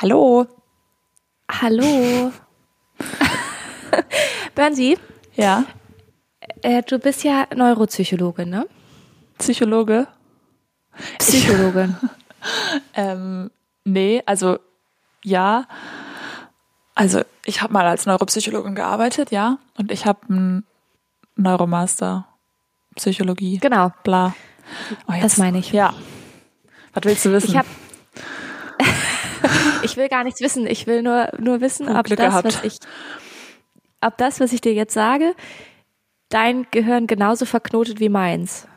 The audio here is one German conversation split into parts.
Hallo. Hallo. Bernsi, Ja. äh, du bist ja Neuropsychologe, ne? Psychologe? Psychologin. Ähm, nee, also ja. Also ich habe mal als Neuropsychologin gearbeitet, ja. Und ich habe einen Neuromaster Psychologie. genau. Bla. Oh, Das meine ich. Ja. Was willst du wissen? Ich habe Ich will gar nichts wissen. Ich will nur nur wissen, ob Glück das, gehabt. was ich ob das, was ich dir jetzt sage, dein Gehirn genauso verknotet wie meins.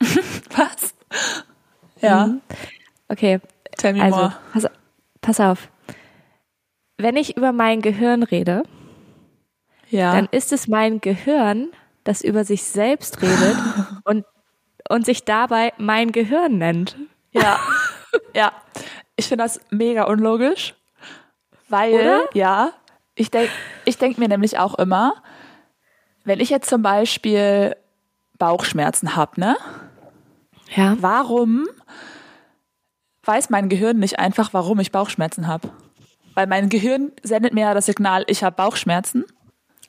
Was? Ja. Mhm. Okay, Tell me also more. pass, pass auf. Wenn ich über mein Gehirn rede, Ja. dann ist es mein Gehirn, das über sich selbst redet und, und sich dabei mein Gehirn nennt. Ja, ja. Ich finde das mega unlogisch, weil, Oder? ja, ich denke ich denk mir nämlich auch immer, wenn ich jetzt zum Beispiel Bauchschmerzen habe, ne? Ja. Warum weiß mein Gehirn nicht einfach, warum ich Bauchschmerzen habe? Weil mein Gehirn sendet mir ja das Signal, ich habe Bauchschmerzen.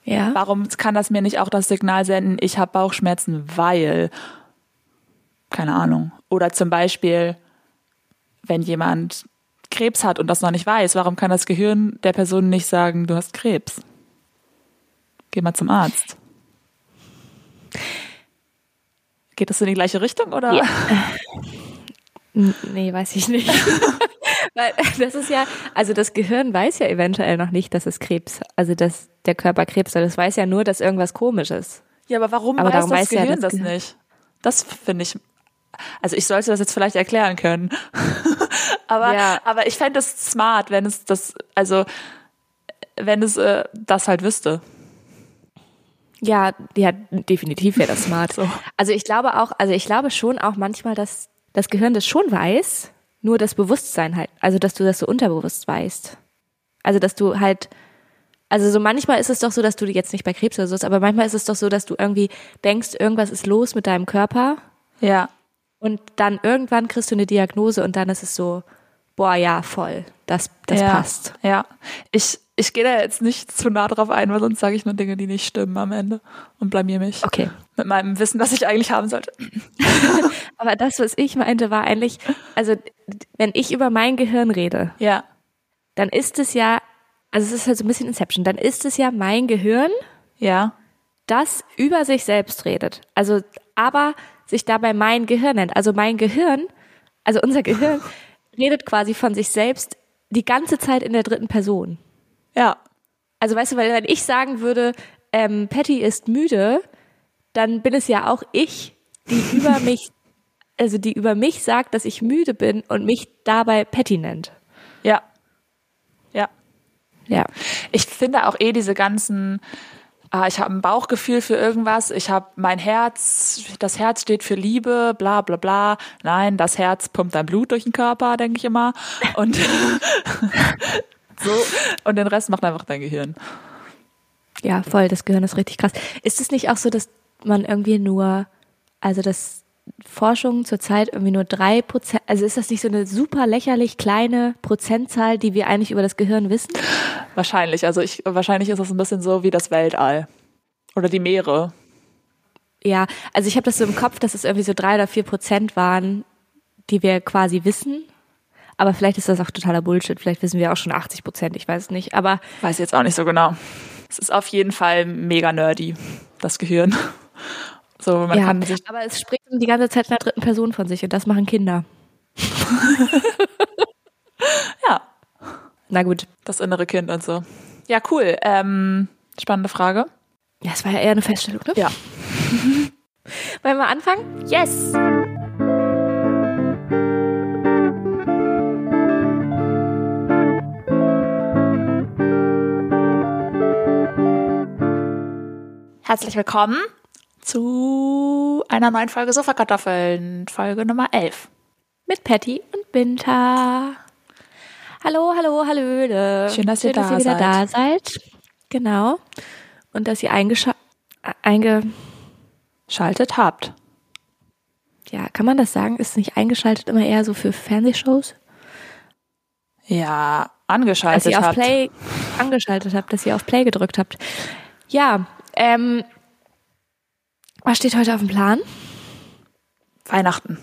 Ja. Warum kann das mir nicht auch das Signal senden, ich habe Bauchschmerzen, weil, keine Ahnung. Oder zum Beispiel, wenn jemand Krebs hat und das noch nicht weiß, warum kann das Gehirn der Person nicht sagen, du hast Krebs? Geh mal zum Arzt. Geht das in die gleiche Richtung oder? Ja. Nee, weiß ich nicht. Weil das ist ja, also das Gehirn weiß ja eventuell noch nicht, dass es Krebs, also dass der Körper Krebs hat. Das weiß ja nur, dass irgendwas komisch ist. Ja, aber warum Aber weiß das weiß ja Gehirn das das Gehirn. nicht? Das finde ich. Also ich sollte das jetzt vielleicht erklären können. aber, Ja. aber ich fände es smart, wenn es das, also wenn es äh, das halt wüsste. Ja, ja, definitiv wäre das smart. So. Also ich glaube auch, also ich glaube schon auch manchmal, dass das Gehirn das schon weiß, nur das Bewusstsein halt, also dass du das so unterbewusst weißt. Also dass du halt, also so manchmal ist es doch so, dass du jetzt nicht bei Krebs oder so ist, aber manchmal ist es doch so, dass du irgendwie denkst, irgendwas ist los mit deinem Körper Ja. Und dann irgendwann kriegst du eine Diagnose und dann ist es so, boah, ja, voll, das, das ja. passt. Ja. Ich, ich gehe da jetzt nicht zu nah drauf ein, weil sonst sage ich nur Dinge, die nicht stimmen am Ende und blamier mich. Okay. Mit meinem Wissen, das ich eigentlich haben sollte. Aber das, was ich meinte, war eigentlich, also wenn ich über mein Gehirn rede, Ja. dann ist es ja, also es ist halt so ein bisschen Inception, dann ist es ja mein Gehirn, Ja. das über sich selbst redet. Also, aber sich dabei mein Gehirn nennt. Also mein Gehirn, also unser Gehirn redet quasi von sich selbst die ganze Zeit in der dritten Person. Ja. Also weißt du, weil wenn ich sagen würde, ähm, Patty ist müde, dann bin es ja auch ich, die über mich, also die über mich sagt, dass ich müde bin und mich dabei Patty nennt. Ja. Ja. Ja. Ich finde auch eh diese ganzen, ah, ich habe ein Bauchgefühl für irgendwas, ich habe mein Herz, das Herz steht für Liebe, bla bla bla. Nein, das Herz pumpt dein Blut durch den Körper, denke ich immer. Und so, und den Rest macht einfach dein Gehirn. Ja, voll, das Gehirn ist richtig krass. Ist es nicht auch so, dass man irgendwie nur, also dass Forschung zurzeit irgendwie nur drei Prozent, also ist das nicht so eine super lächerlich kleine Prozentzahl, die wir eigentlich über das Gehirn wissen? Wahrscheinlich. Also ich, wahrscheinlich ist es ein bisschen so wie das Weltall. Oder die Meere. Ja, also ich habe das so im Kopf, dass es irgendwie so drei oder vier Prozent waren, die wir quasi wissen. Aber vielleicht ist das auch totaler Bullshit. Vielleicht wissen wir auch schon 80 Prozent, ich weiß es nicht. Aber Weiß ich jetzt auch nicht so genau. Es ist auf jeden Fall mega nerdy, das Gehirn. So, man ja, kann sich aber es spricht die ganze Zeit in der dritten Person von sich und das machen Kinder. ja, Na gut. das innere Kind und so. Ja, cool. Ähm, spannende Frage. Ja, es war ja eher eine Feststellung, ne? Ja. Wollen wir anfangen? Yes! Herzlich willkommen zu einer neuen Folge Sofakartoffeln, Folge Nummer 11. Mit Patty und Binta. Hallo, hallo, hallöle. Schön, dass ihr da wieder seid. da seid. Genau. Und dass ihr eingescha äh, einge Schaltet habt. ja, kann man das sagen? Ist nicht eingeschaltet immer eher so für Fernsehshows? Ja, dass angeschaltet ihr auf habt. Play angeschaltet habt, dass ihr auf Play gedrückt habt. Ja, ähm, was steht heute auf dem Plan? Weihnachten.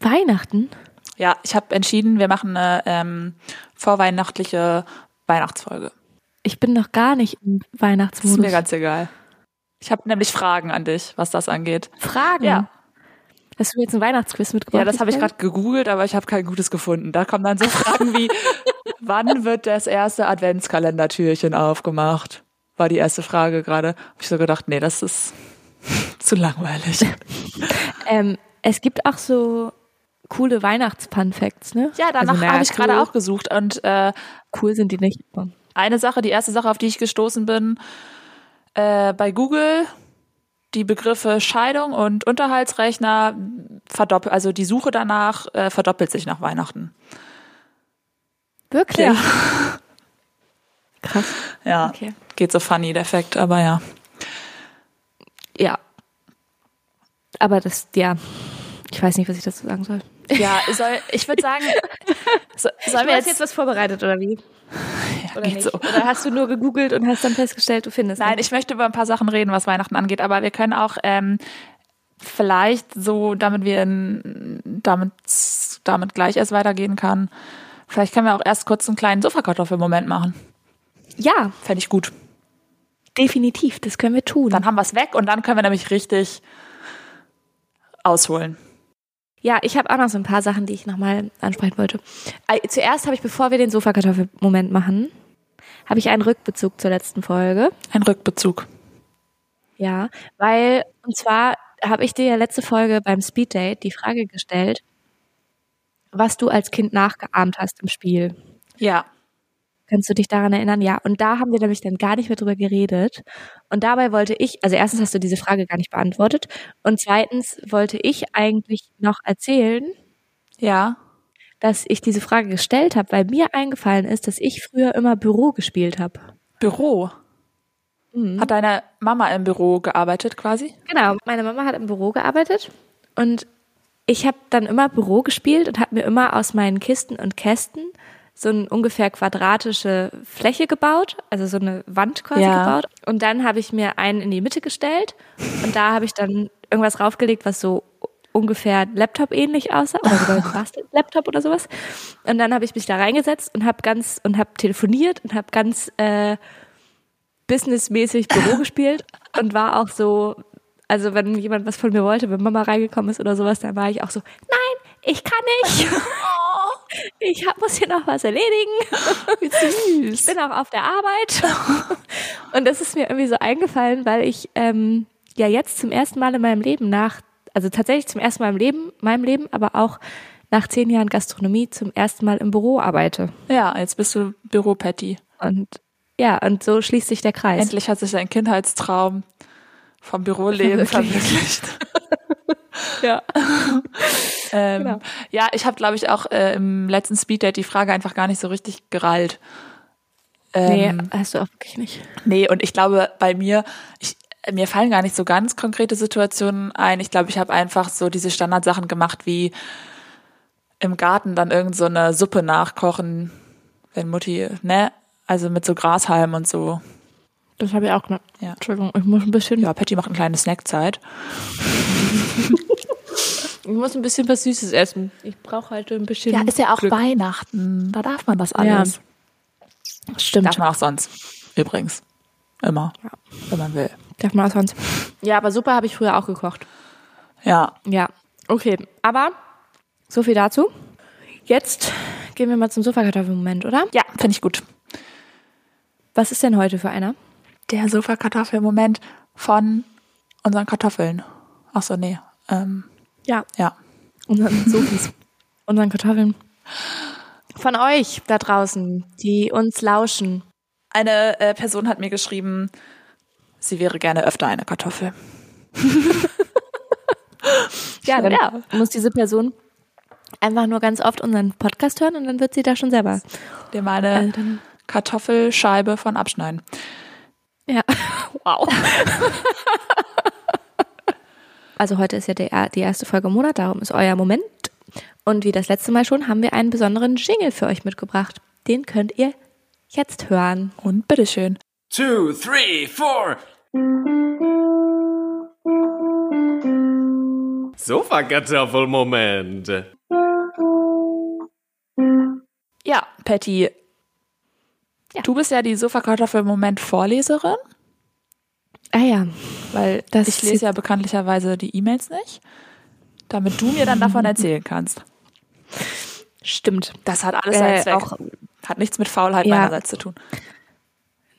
Weihnachten? Ja, ich habe entschieden, wir machen eine ähm, vorweihnachtliche Weihnachtsfolge. Ich bin noch gar nicht im Das ist Weihnachtsmodus. mir ganz egal. Ich habe nämlich Fragen an dich, was das angeht. Fragen? Ja. Hast du jetzt ein Weihnachtsquiz mitgebracht? Ja, das habe ich gerade gegoogelt, aber ich habe kein gutes gefunden. Da kommen dann so Fragen wie, wann wird das erste Adventskalendertürchen aufgemacht? War die erste Frage gerade. Habe ich so gedacht, nee, das ist zu langweilig. Ähm, es gibt auch so coole Weihnachts-Fun-Facts, ne? Ja, danach Also, na, habe ich gerade cool- auch gesucht und äh, Cool sind die nicht. eine Sache, die erste Sache, auf die ich gestoßen bin, äh, bei Google die Begriffe Scheidung und Unterhaltsrechner verdoppelt, also die Suche danach äh, verdoppelt sich nach Weihnachten. Wirklich? Ja. Krass. Ja, Okay. geht so funny, der Effekt, aber ja. Ja. Aber das, ja. Ich weiß nicht, was ich dazu sagen soll. Ja, soll, ich würde sagen, so, sollen wir Du hast jetzt, jetzt was vorbereitet, oder wie? Oder geht nicht? so. Oder hast du nur gegoogelt und hast dann festgestellt, du findest Nein, nicht? ich möchte über ein paar Sachen reden, was Weihnachten angeht, aber wir können auch ähm, vielleicht so, damit wir in, damit damit gleich erst weitergehen kann, vielleicht können wir auch erst kurz einen kleinen Sofakartoffel-Moment machen. Ja, Fände ich gut. Definitiv. Das können wir tun. Dann haben wir es weg und dann können wir nämlich richtig ausholen. Ja, ich habe auch noch so ein paar Sachen, die ich nochmal ansprechen wollte. Äh, Zuerst habe ich, bevor wir den Sofakartoffel-Moment machen, habe ich einen Rückbezug zur letzten Folge. Ein Rückbezug. Ja, weil, und zwar habe ich dir ja letzte Folge beim Speeddate die Frage gestellt, was du als Kind nachgeahmt hast im Spiel. Ja. Kannst du dich daran erinnern? Ja. Und da haben wir nämlich dann gar nicht mehr drüber geredet. Und dabei wollte ich, also erstens hast du diese Frage gar nicht beantwortet. Und zweitens wollte ich eigentlich noch erzählen, Ja. dass ich diese Frage gestellt habe, weil mir eingefallen ist, dass ich früher immer Büro gespielt habe. Büro. Mhm. Hat deine Mama im Büro gearbeitet quasi? Genau, meine Mama hat im Büro gearbeitet und ich habe dann immer Büro gespielt und habe mir immer aus meinen Kisten und Kästen so eine ungefähr quadratische Fläche gebaut, also so eine Wand quasi Ja. gebaut. Und dann habe ich mir einen in die Mitte gestellt und da habe ich dann irgendwas raufgelegt, was so ungefähr Laptop-ähnlich aussah, oder sogar ein Bastel-Laptop oder sowas. Und dann habe ich mich da reingesetzt und habe ganz und habe telefoniert und habe ganz äh, businessmäßig Büro gespielt und war auch so, also wenn jemand was von mir wollte, wenn Mama reingekommen ist oder sowas, dann war ich auch so, nein, ich kann nicht. Ich hab, muss hier noch was erledigen. Ich bin auch auf der Arbeit. Und das ist mir irgendwie so eingefallen, weil ich ähm, ja jetzt zum ersten Mal in meinem Leben nach, also tatsächlich zum ersten Mal im Leben, meinem Leben, aber auch nach zehn Jahren Gastronomie zum ersten Mal im Büro arbeite. Ja, jetzt bist du Büro-Patty. Und ja, und so schließt sich der Kreis. Endlich hat sich dein Kindheitstraum vom Büroleben Verwirklicht. Ja. Ähm, Genau. Ja, ich habe, glaube ich, auch äh, im letzten Speeddate die Frage einfach gar nicht so richtig gerallt. Nee, Ähm, hast du auch wirklich nicht. nee, und ich glaube, bei mir, ich, mir fallen gar nicht so ganz konkrete Situationen ein. Ich glaube, ich habe einfach so diese Standardsachen gemacht, wie im Garten dann irgend so eine Suppe nachkochen, wenn Mutti, ne? Also mit so Grashalm und so. Das habe ich auch gemacht. Ja. Entschuldigung, ich muss ein bisschen, Ja, Patty macht eine kleine Snackzeit. ich muss ein bisschen was Süßes essen. Ich brauche heute ein bisschen. Ja, ist ja auch Glück. Weihnachten. Da darf man das alles. Stimmt. Darf man auch sonst. Übrigens. Immer. Wenn man will. Darf man auch sonst. Ja, aber Suppe habe ich früher auch gekocht. Ja. Ja, okay. Aber so viel dazu. Jetzt gehen wir mal zum Sofakartoffelmoment, oder? Ja, finde ich gut. Was ist denn heute für einer? Der Sofakartoffel-Moment von unseren Kartoffeln. Ach so, nee. Ähm, Ja, ja. unseren Sofis, unseren Kartoffeln. Von euch da draußen, die uns lauschen. Eine äh, Person hat mir geschrieben, sie wäre gerne öfter eine Kartoffel. Ja, dann Ja. muss diese Person einfach nur ganz oft unseren Podcast hören und dann wird sie da schon selber. Dir mal eine dann- Kartoffelscheibe von abschneiden. Ja. Wow. also heute ist ja der, die erste Folge im Monat, darum ist euer Moment. Und wie das letzte Mal schon, haben wir einen besonderen Jingle für euch mitgebracht. Den könnt ihr jetzt hören. Und bitteschön. Two, three, four. Sofakartoffelmoment. Ja, Patty. Ja. Du bist ja die Sofakartoffel-Moment-Vorleserin, Ah ja, weil Das ich lese ja bekanntlicherweise die E-Mails nicht, damit du mir dann davon erzählen kannst. stimmt. Das hat alles seinen Äh, Zweck. auch- hat nichts mit Faulheit Ja. meinerseits zu tun.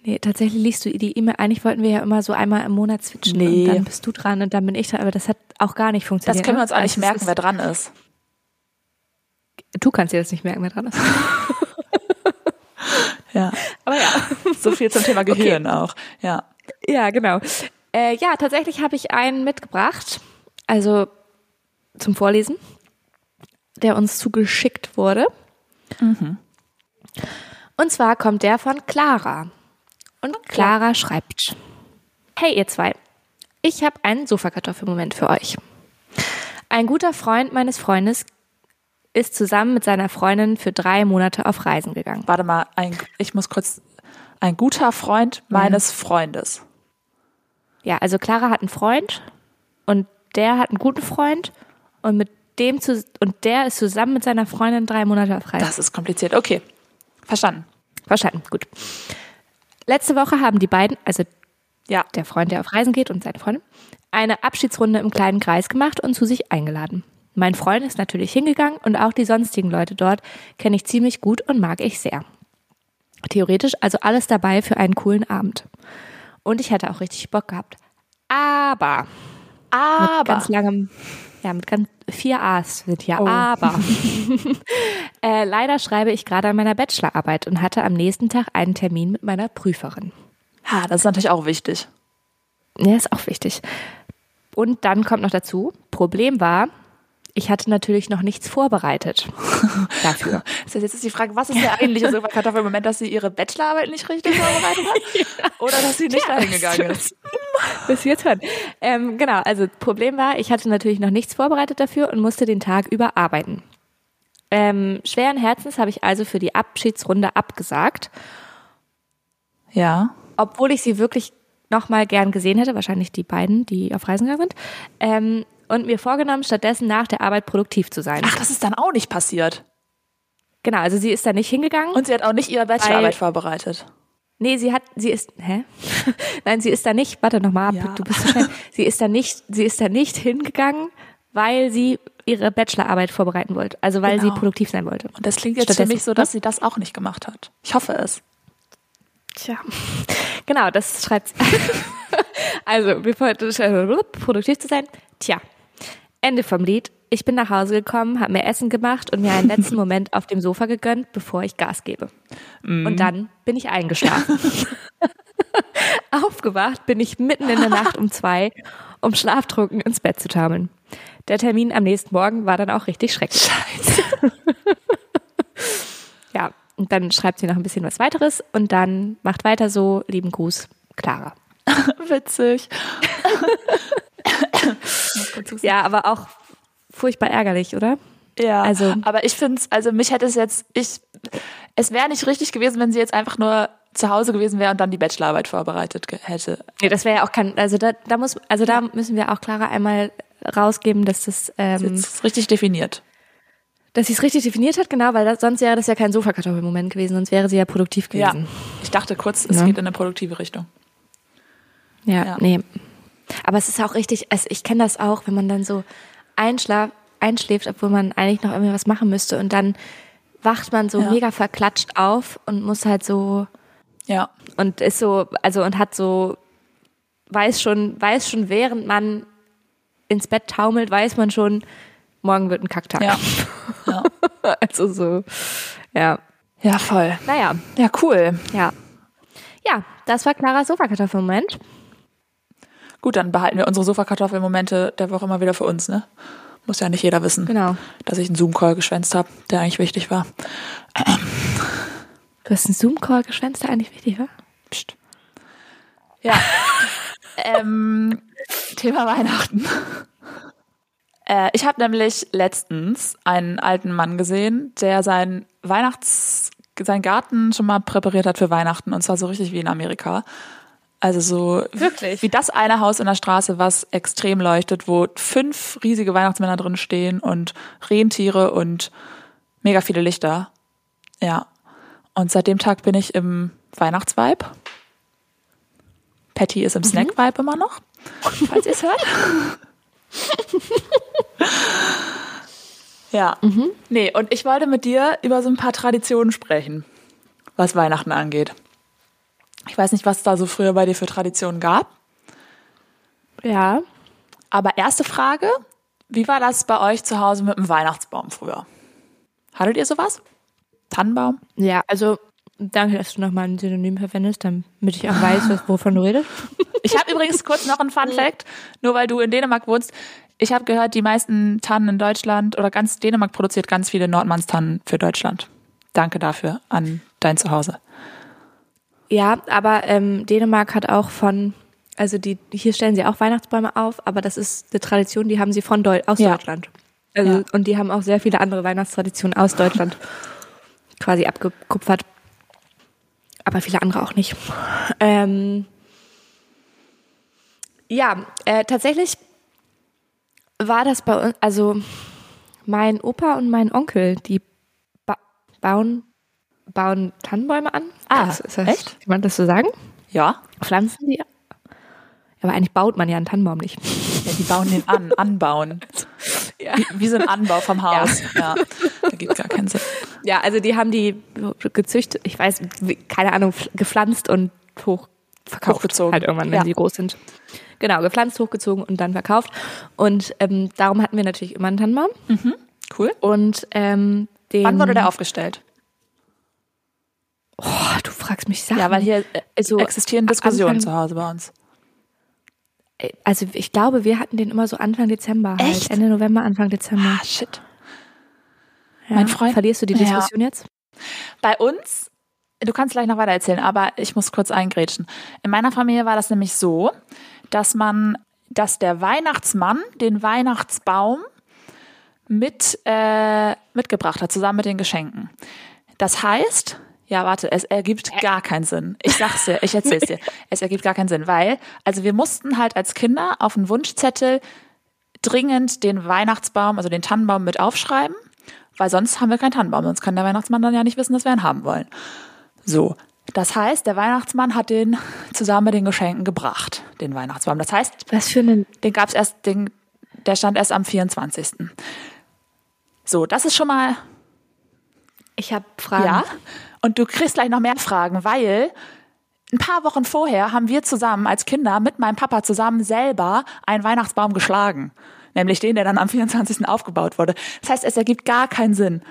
Nee, tatsächlich liest du die E-Mail. Eigentlich wollten wir ja immer so einmal im Monat switchen. Nee. Und dann bist du dran und dann bin ich dran. Aber das hat auch gar nicht Das funktioniert. können wir ne? uns auch nicht Also merken, wer dran ist. Du kannst dir das nicht merken, wer dran ist. Ja. Aber ja. So viel zum Thema Gehirn auch. Ja. Ja, genau. Äh, ja, tatsächlich habe ich einen mitgebracht, also zum Vorlesen, der uns zugeschickt wurde. Und zwar kommt der von Clara. Und Clara schreibt: Hey ihr zwei, ich habe einen Sofakartoffelmoment für euch. Ein guter Freund meines Freundes ist zusammen mit seiner Freundin für drei Monate auf Reisen gegangen. Warte mal, ein, ich muss kurz. Ein guter Freund meines Freundes. Ja, also Clara hat einen Freund und der hat einen guten Freund und mit dem zu, und der ist zusammen mit seiner Freundin drei Monate auf Reisen. Das ist kompliziert. Okay. Verstanden. Verstanden, gut. Letzte Woche haben die beiden, also Ja. der Freund, der auf Reisen geht und seine Freundin, eine Abschiedsrunde im kleinen Kreis gemacht und zu sich eingeladen. Mein Freund ist natürlich hingegangen und auch die sonstigen Leute dort kenne ich ziemlich gut und mag ich sehr. Theoretisch also alles dabei für einen coolen Abend. Und ich hätte auch richtig Bock gehabt. Aber Aber. ganz langem, ja, mit ganz vier A's sind ja Oh. aber. äh, leider schreibe ich gerade an meiner Bachelorarbeit und hatte am nächsten Tag einen Termin mit meiner Prüferin. ha, das ist natürlich auch wichtig. Ja, ist auch wichtig. Und dann kommt noch dazu, Problem war, ich hatte natürlich noch nichts vorbereitet dafür. Das heißt, jetzt ist die Frage, was ist der eigentliche Sofakartoffel im Moment, dass sie ihre Bachelorarbeit nicht richtig vorbereitet hat? Oder dass sie nicht dahin gegangen ist? Bis jetzt hören. Ähm, genau, also Problem war, ich hatte natürlich noch nichts vorbereitet dafür und musste den Tag über arbeiten. Ähm, schweren Herzens habe ich also für die Abschiedsrunde abgesagt, Ja. obwohl ich sie wirklich noch mal gern gesehen hätte, wahrscheinlich die beiden, die auf Reisen gegangen sind, ähm, und mir vorgenommen, stattdessen nach der Arbeit produktiv zu sein. Ach, das ist dann auch nicht passiert. Genau, also sie ist da nicht hingegangen. Und sie hat auch nicht ihre Bachelorarbeit vorbereitet. Nee, sie hat, sie ist, hä? Nein, sie ist da nicht, warte noch mal ab, Ja. du bist so schnell. Sie ist da nicht, sie ist da nicht hingegangen, weil sie ihre Bachelorarbeit vorbereiten wollte. Also weil Genau. sie produktiv sein wollte. Und das klingt jetzt für mich so, dass sie das auch nicht gemacht hat. Ich hoffe es. Tja. Genau, das schreibt. Also, bevor produktiv zu sein. Tja. Ende vom Lied. Ich bin nach Hause gekommen, habe mir Essen gemacht und mir einen letzten Moment auf dem Sofa gegönnt, bevor ich Gas gebe. Und dann bin ich eingeschlafen. Aufgewacht bin ich mitten in der Nacht um zwei, um schlaftrunken ins Bett zu taumeln. Der Termin am nächsten Morgen war dann auch richtig schrecklich. Ja, und dann schreibt sie noch ein bisschen was weiteres und dann macht weiter so, lieben Gruß, Clara. Witzig. Ja, aber auch furchtbar ärgerlich, oder? Ja, Also- aber ich finde es, also mich hätte es jetzt, ich, es wäre nicht richtig gewesen, wenn sie jetzt einfach nur zu Hause gewesen wäre und dann die Bachelorarbeit vorbereitet hätte. Nee, das wäre ja auch kein, also da, da muss, also da müssen wir auch Clara einmal rausgeben, dass das, ähm, Jetzt ist richtig definiert. dass sie es richtig definiert hat, genau, weil das, sonst wäre das ja kein Sofakartoffelmoment gewesen, sonst wäre sie ja produktiv Ja. gewesen. Ich dachte kurz, es Ja. geht in eine produktive Richtung. Ja, Ja. nee. Aber es ist auch richtig, also ich kenne das auch, wenn man dann so einschlaf, einschläft, obwohl man eigentlich noch irgendwie was machen müsste und dann wacht man so Ja. mega verklatscht auf und muss halt so Ja. und ist so, also und hat so, weiß schon, weiß schon, während man ins Bett taumelt, weiß man schon, morgen wird ein Kacktag. Ja. ja. Also so, ja. Ja, voll. Naja, Ja, cool. ja. Ja, das war Claras Sofakartoffelmoment. Gut, dann behalten wir unsere Sofakartoffelmomente der Woche mal wieder für uns, ne? Muss ja nicht jeder wissen, Genau. dass ich einen Zoom-Call geschwänzt habe, der eigentlich wichtig war. Du hast einen Zoom-Call geschwänzt, der eigentlich wichtig war? Psst. Ja. ähm, Thema Weihnachten. Äh, ich habe nämlich letztens einen alten Mann gesehen, der seinen Weihnachts, seinen Garten schon mal präpariert hat für Weihnachten und zwar so richtig wie in Amerika. Also so Wirklich? wie das eine Haus in der Straße, was extrem leuchtet, wo fünf riesige Weihnachtsmänner drin stehen und Rentiere und mega viele Lichter. Ja. Und seit dem Tag bin ich im Weihnachtsvibe. Patty ist im Snack-Vibe immer noch, falls ihr es hört. ja. Nee, und ich wollte mit dir über so ein paar Traditionen sprechen, was Weihnachten angeht. Ich weiß nicht, was es da so früher bei dir für Traditionen gab. Ja. Aber erste Frage, wie war das bei euch zu Hause mit dem Weihnachtsbaum früher? Hattet ihr sowas? Tannenbaum? Ja, also danke, dass du nochmal ein Synonym verwendest, damit ich auch weiß, was, wovon du redest. Ich habe übrigens kurz noch einen Fun Fact, nur weil du in Dänemark wohnst. Ich habe gehört, die meisten Tannen in Deutschland oder ganz Dänemark produziert ganz viele Nordmannstannen für Deutschland. Danke dafür an dein Zuhause. Ja, aber ähm, Dänemark hat auch von, also die hier stellen sie auch Weihnachtsbäume auf, aber das ist eine Tradition, die haben sie von Deu aus Ja. Deutschland. Also, Ja. Und die haben auch sehr viele andere Weihnachtstraditionen aus Deutschland quasi abgekupfert. Aber viele andere auch nicht. Ähm, ja, äh, tatsächlich war das bei uns, also mein Opa und mein Onkel, die ba bauen, bauen Tannenbäume an. Ah, ist das, echt? Kann man das so sagen? Ja, Pflanzen die? Aber eigentlich baut man ja einen Tannenbaum nicht. ja die bauen den an, anbauen. Ja. Wie, wie so ein Anbau vom Haus. Ja, da gibt gar keinen Sinn. Ja, also die haben die gezüchtet, ich weiß, keine Ahnung, gepflanzt und hoch verkauft. Hochgezogen. Halt irgendwann, wenn Ja. sie groß sind. Genau, gepflanzt, hochgezogen und dann verkauft. Und ähm, darum hatten wir natürlich immer einen Tannenbaum. Cool. Und ähm, den. Wann wurde der aufgestellt? Oh, du fragst mich Sachen. Ja, weil hier äh, Also, existieren Diskussionen Anfang- zu Hause bei uns. Also ich glaube, wir hatten den immer so Anfang Dezember. Halt. Echt? Ende November, Anfang Dezember. Ah, shit. Ja. mein Freund- Verlierst du die Ja. Diskussion jetzt? Bei uns, du kannst gleich noch weiter erzählen, aber ich muss kurz eingrätschen. In meiner Familie war das nämlich so, dass man, dass der Weihnachtsmann den Weihnachtsbaum mit äh, mitgebracht hat, zusammen mit den Geschenken. Das heißt, ja, warte, es ergibt gar keinen Sinn. Ich sag's dir, ich erzähl's dir. Es ergibt gar keinen Sinn, weil, also wir mussten halt als Kinder auf einen Wunschzettel dringend den Weihnachtsbaum, also den Tannenbaum mit aufschreiben, weil sonst haben wir keinen Tannenbaum, sonst kann der Weihnachtsmann dann ja nicht wissen, dass wir ihn haben wollen. So. Das heißt, der Weihnachtsmann hat den zusammen mit den Geschenken gebracht, den Weihnachtsbaum. Das heißt, Was für einen. den gab's erst, den, der stand erst am 24. So, das ist schon mal, Ich habe Fragen. ja. Und du kriegst gleich noch mehr Fragen, weil ein paar Wochen vorher haben wir zusammen als Kinder mit meinem Papa zusammen selber einen Weihnachtsbaum geschlagen. Nämlich den, der dann am 24. aufgebaut wurde. Das heißt, es ergibt gar keinen Sinn.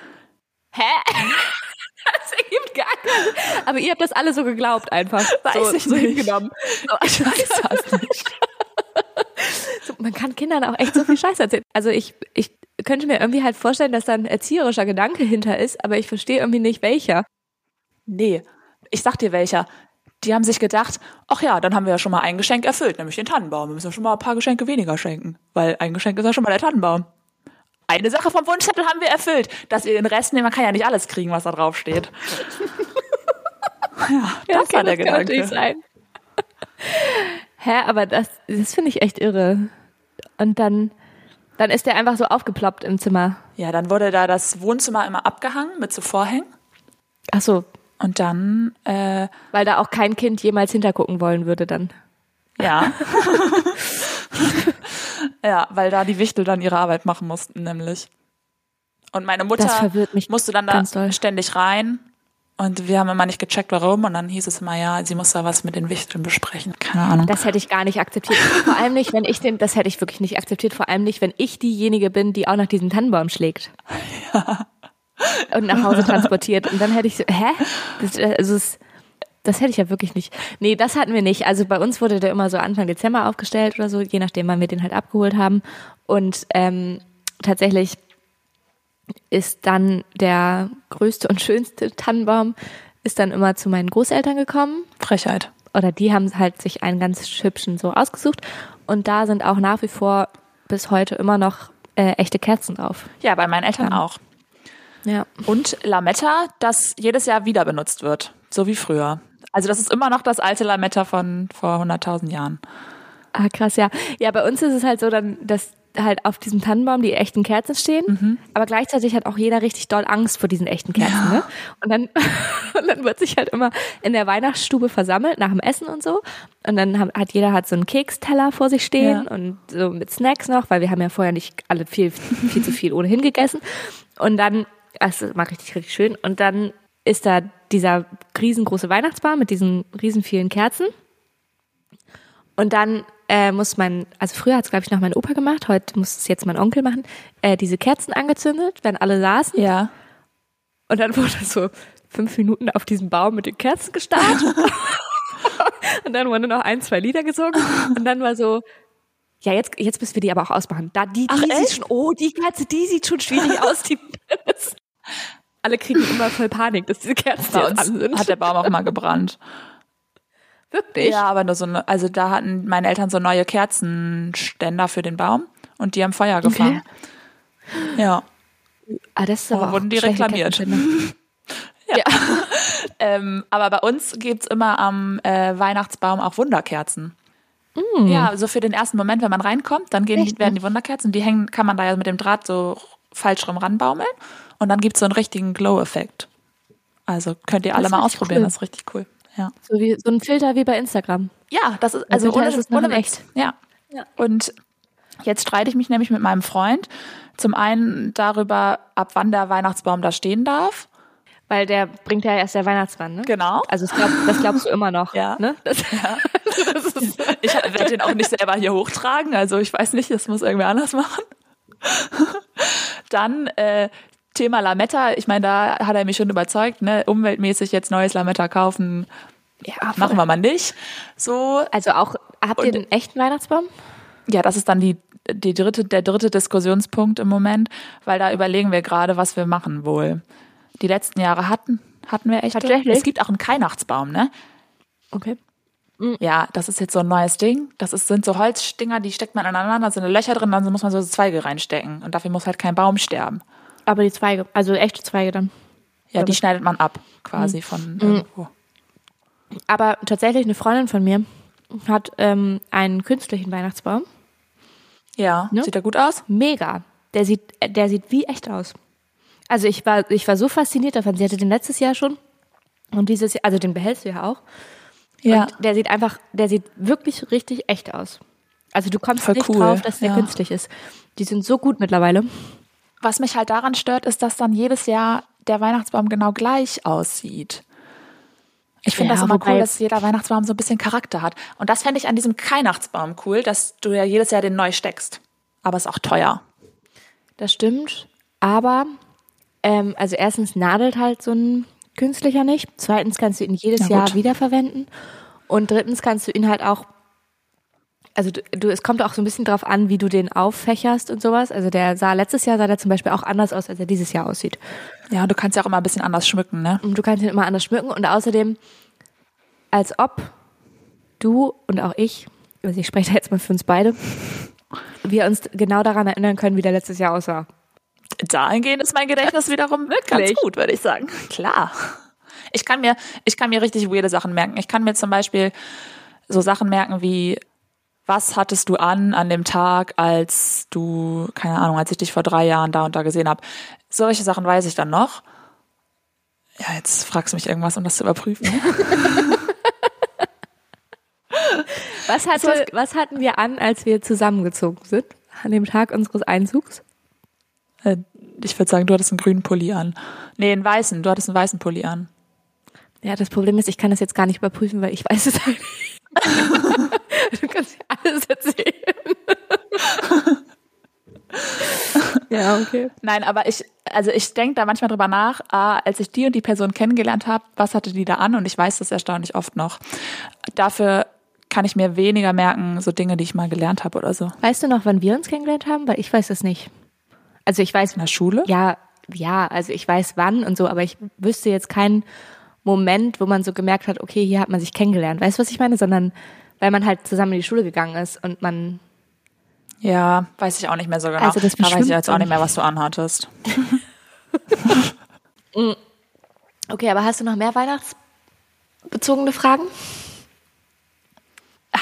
Hä? Das ergibt gar keinen Sinn. Aber ihr habt das alle so geglaubt einfach. Weiß so, ich so nicht. hingenommen. Ich weiß das nicht. So, man kann Kindern auch echt so viel Scheiß erzählen. Also ich, ich könnte mir irgendwie halt vorstellen, dass da ein erzieherischer Gedanke hinter ist, aber ich verstehe irgendwie nicht welcher. Nee, ich sag dir welcher. Die haben sich gedacht, ach ja, dann haben wir ja schon mal ein Geschenk erfüllt, nämlich den Tannenbaum. Wir müssen ja schon mal ein paar Geschenke weniger schenken, weil ein Geschenk ist ja schon mal der Tannenbaum. Eine Sache vom Wunschzettel haben wir erfüllt, dass ihr den Rest nehmt. Man kann ja nicht alles kriegen, was da drauf steht. ja, das war der kann natürlich Gedanke. sein. Hä, aber das, das finde ich echt irre. Und dann, dann ist der einfach so aufgeploppt im Zimmer. Ja, dann wurde da das Wohnzimmer immer abgehangen mit so Vorhängen. Ach so, Und dann, äh, weil da auch kein Kind jemals hintergucken wollen würde dann. ja. ja, weil da die Wichtel dann ihre Arbeit machen mussten, nämlich. Und meine Mutter musste dann da doll. ständig rein. Und wir haben immer nicht gecheckt, warum. Und dann hieß es immer, ja, sie muss da was mit den Wichteln besprechen. Keine Ahnung. Das hätte ich gar nicht akzeptiert. Vor allem nicht, wenn ich den, das hätte ich wirklich nicht akzeptiert. Vor allem nicht, wenn ich diejenige bin, die auch nach diesem Tannenbaum schlägt. Und nach Hause transportiert. Und dann hätte ich so, hä? Das, äh, also es, das hätte ich ja wirklich nicht. Nee, das hatten wir nicht. Also bei uns wurde der immer so Anfang Dezember aufgestellt oder so, je nachdem, wann wir den halt abgeholt haben. Und ähm, tatsächlich ist dann der größte und schönste Tannenbaum ist dann immer zu meinen Großeltern gekommen Frechheit. oder die haben halt sich einen ganz hübschen so ausgesucht und da sind auch nach wie vor bis heute immer noch äh, echte Kerzen drauf. Ja, bei meinen Eltern auch. Ja. Und Lametta, das jedes Jahr wieder benutzt wird, so wie früher. Also das ist immer noch das alte Lametta von vor 100.000 Jahren. Ah, krass, ja. Ja, bei uns ist es halt so, dann, dass halt auf diesem Tannenbaum die echten Kerzen stehen, aber gleichzeitig hat auch jeder richtig doll Angst vor diesen echten Kerzen. Ne? Und, dann, und dann wird sich halt immer in der Weihnachtsstube versammelt, nach dem Essen und so. Und dann hat jeder hat so einen Keksteller vor sich stehen Ja. und so mit Snacks noch, weil wir haben ja vorher nicht alle viel, viel zu viel ohnehin gegessen. Und dann, das ist mal richtig, richtig schön. Und dann ist da dieser riesengroße Weihnachtsbaum mit diesen riesen vielen Kerzen. Und dann äh, muss mein, also früher hat es, glaube ich, noch mein Opa gemacht, heute muss es jetzt mein Onkel machen, äh, diese Kerzen angezündet, wenn alle saßen. Ja. Und dann wurde so fünf Minuten auf diesem Baum mit den Kerzen gestarrt. und dann wurden noch ein, zwei Lieder gesungen. Und dann war so, ja, jetzt, jetzt müssen wir die aber auch ausmachen. Da, die, die Ach, sieht echt? schon, oh, die Kerze, die sieht schon schwierig aus. Die alle kriegen immer voll Panik, dass diese Kerzen Bei uns an sind. hat der Baum auch mal gebrannt. Wirklich? Ja, aber nur so eine, also da hatten meine Eltern so neue Kerzenständer für den Baum und die haben Feuer gefangen. Ja. Ah, das ist aber auch wurden die reklamiert? Kerzenständer. Ähm, aber bei uns gibt's immer am äh, Weihnachtsbaum auch Wunderkerzen. Ja, so für den ersten Moment, wenn man reinkommt, dann gehen, die, Echt, werden die Wunderkerzen, die hängen, kann man da ja mit dem Draht so falsch rum ranbaumeln und dann gibt's so einen richtigen Glow-Effekt. Also könnt ihr alle ist mal ausprobieren, cool. das ist richtig cool. Ja. So, wie, so ein Filter wie bei Instagram. Ja, das ist also ohne, ist es ohne echt. Ja. Ja. Und jetzt streite ich mich nämlich mit meinem Freund zum einen darüber, ab wann der Weihnachtsbaum da stehen darf. Weil der bringt ja erst der Weihnachtsmann, ne? Genau. Also das, glaub, das glaubst du immer noch. Ja. Ne? Das, Ich werde den auch nicht selber hier hochtragen, also ich weiß nicht, das muss irgendwer anders machen. Dann äh, Thema Lametta, ich meine, da hat er mich schon überzeugt, ne, umweltmäßig jetzt neues Lametta kaufen, ja, machen wir mal nicht. So, Also auch, habt ihr einen echten Weihnachtsbaum? ja, das ist dann die, die dritte, der dritte Diskussionspunkt im Moment, weil da überlegen wir gerade, was wir machen wohl. Die letzten Jahre hatten, hatten wir echt. Tatsächlich? Es gibt auch einen Weihnachtsbaum, ne? Okay. Ja, das ist jetzt so ein neues Ding. Das ist, sind so Holzstinger, die steckt man aneinander, da sind Löcher drin, dann muss man so Zweige reinstecken. Und dafür muss halt kein Baum sterben. Aber die Zweige, also echte Zweige dann. Ja, die schneidet man ab, quasi von irgendwo. Aber tatsächlich eine Freundin von mir hat ähm, einen künstlichen Weihnachtsbaum. Ja, Ne? sieht der gut aus? Mega. Der sieht, der sieht wie echt aus. Also ich war, ich war so fasziniert davon. Sie hatte den letztes Jahr schon. Und dieses Jahr, also den behältst du ja auch. Ja. Und der sieht einfach, der sieht wirklich richtig echt aus. Also du kommst Voll nicht cool, drauf, dass der ja. künstlich ist. Die sind so gut mittlerweile. Was mich halt daran stört, ist, dass dann jedes Jahr der Weihnachtsbaum genau gleich aussieht. Ich finde Ja, das immer cool, dass jeder Weihnachtsbaum so ein bisschen Charakter hat. Und das fände ich an diesem Weihnachtsbaum cool, dass du ja jedes Jahr den neu steckst. Aber ist auch teuer. Das stimmt. Aber, ähm, also erstens nadelt halt so ein künstlicher nicht. Zweitens kannst du ihn jedes. Jahr wiederverwenden. Und drittens kannst du ihn halt auch, also du, du, es kommt auch so ein bisschen drauf an, wie du den auffächerst und sowas. Also der sah letztes Jahr sah der zum Beispiel auch anders aus, als er dieses Jahr aussieht. Ja, und du kannst ja auch immer ein bisschen anders schmücken, ne? Und du kannst ihn immer anders schmücken und außerdem, als ob du und auch ich, also ich spreche da jetzt mal für uns beide, wir uns genau daran erinnern können, wie der letztes Jahr aussah. Dahingehend ist mein Gedächtnis wiederum ganz Wirklich? gut, würde ich sagen. Klar. Ich kann mir, ich kann mir richtig weirde Sachen merken. Ich kann mir zum Beispiel so Sachen merken wie, was hattest du an an dem Tag, als du, keine Ahnung, als ich dich vor drei Jahren da und da gesehen habe. Solche Sachen weiß ich dann noch. Ja, jetzt fragst du mich irgendwas, um das zu überprüfen. Was, hatte, was hatten wir an, als wir zusammengezogen sind? An dem Tag unseres Einzugs? Äh, ich würde sagen, du hattest einen grünen Pulli an. Nee, einen weißen. Du hattest einen weißen Pulli an. Ja, das Problem ist, ich kann das jetzt gar nicht überprüfen, weil ich weiß es halt nicht. du kannst ja alles erzählen. ja, okay. Nein, aber ich, also ich denke da manchmal drüber nach, ah, als ich die und die Person kennengelernt habe, was hatte die da an? Und ich weiß das erstaunlich oft noch. Dafür kann ich mir weniger merken, so Dinge, die ich mal gelernt habe oder so. Weißt du noch, wann wir uns kennengelernt haben? Weil ich weiß es nicht. Also ich weiß, In der Schule? ja, ja, also ich weiß wann und so, aber ich wüsste jetzt keinen Moment, wo man so gemerkt hat, okay, hier hat man sich kennengelernt. Weißt du, was ich meine? Sondern weil man halt zusammen in die Schule gegangen ist und man Ja, weiß ich auch nicht mehr so genau. Also das da weiß ich jetzt auch nicht mehr, was du anhattest. Okay, aber hast du noch mehr weihnachtsbezogene Fragen?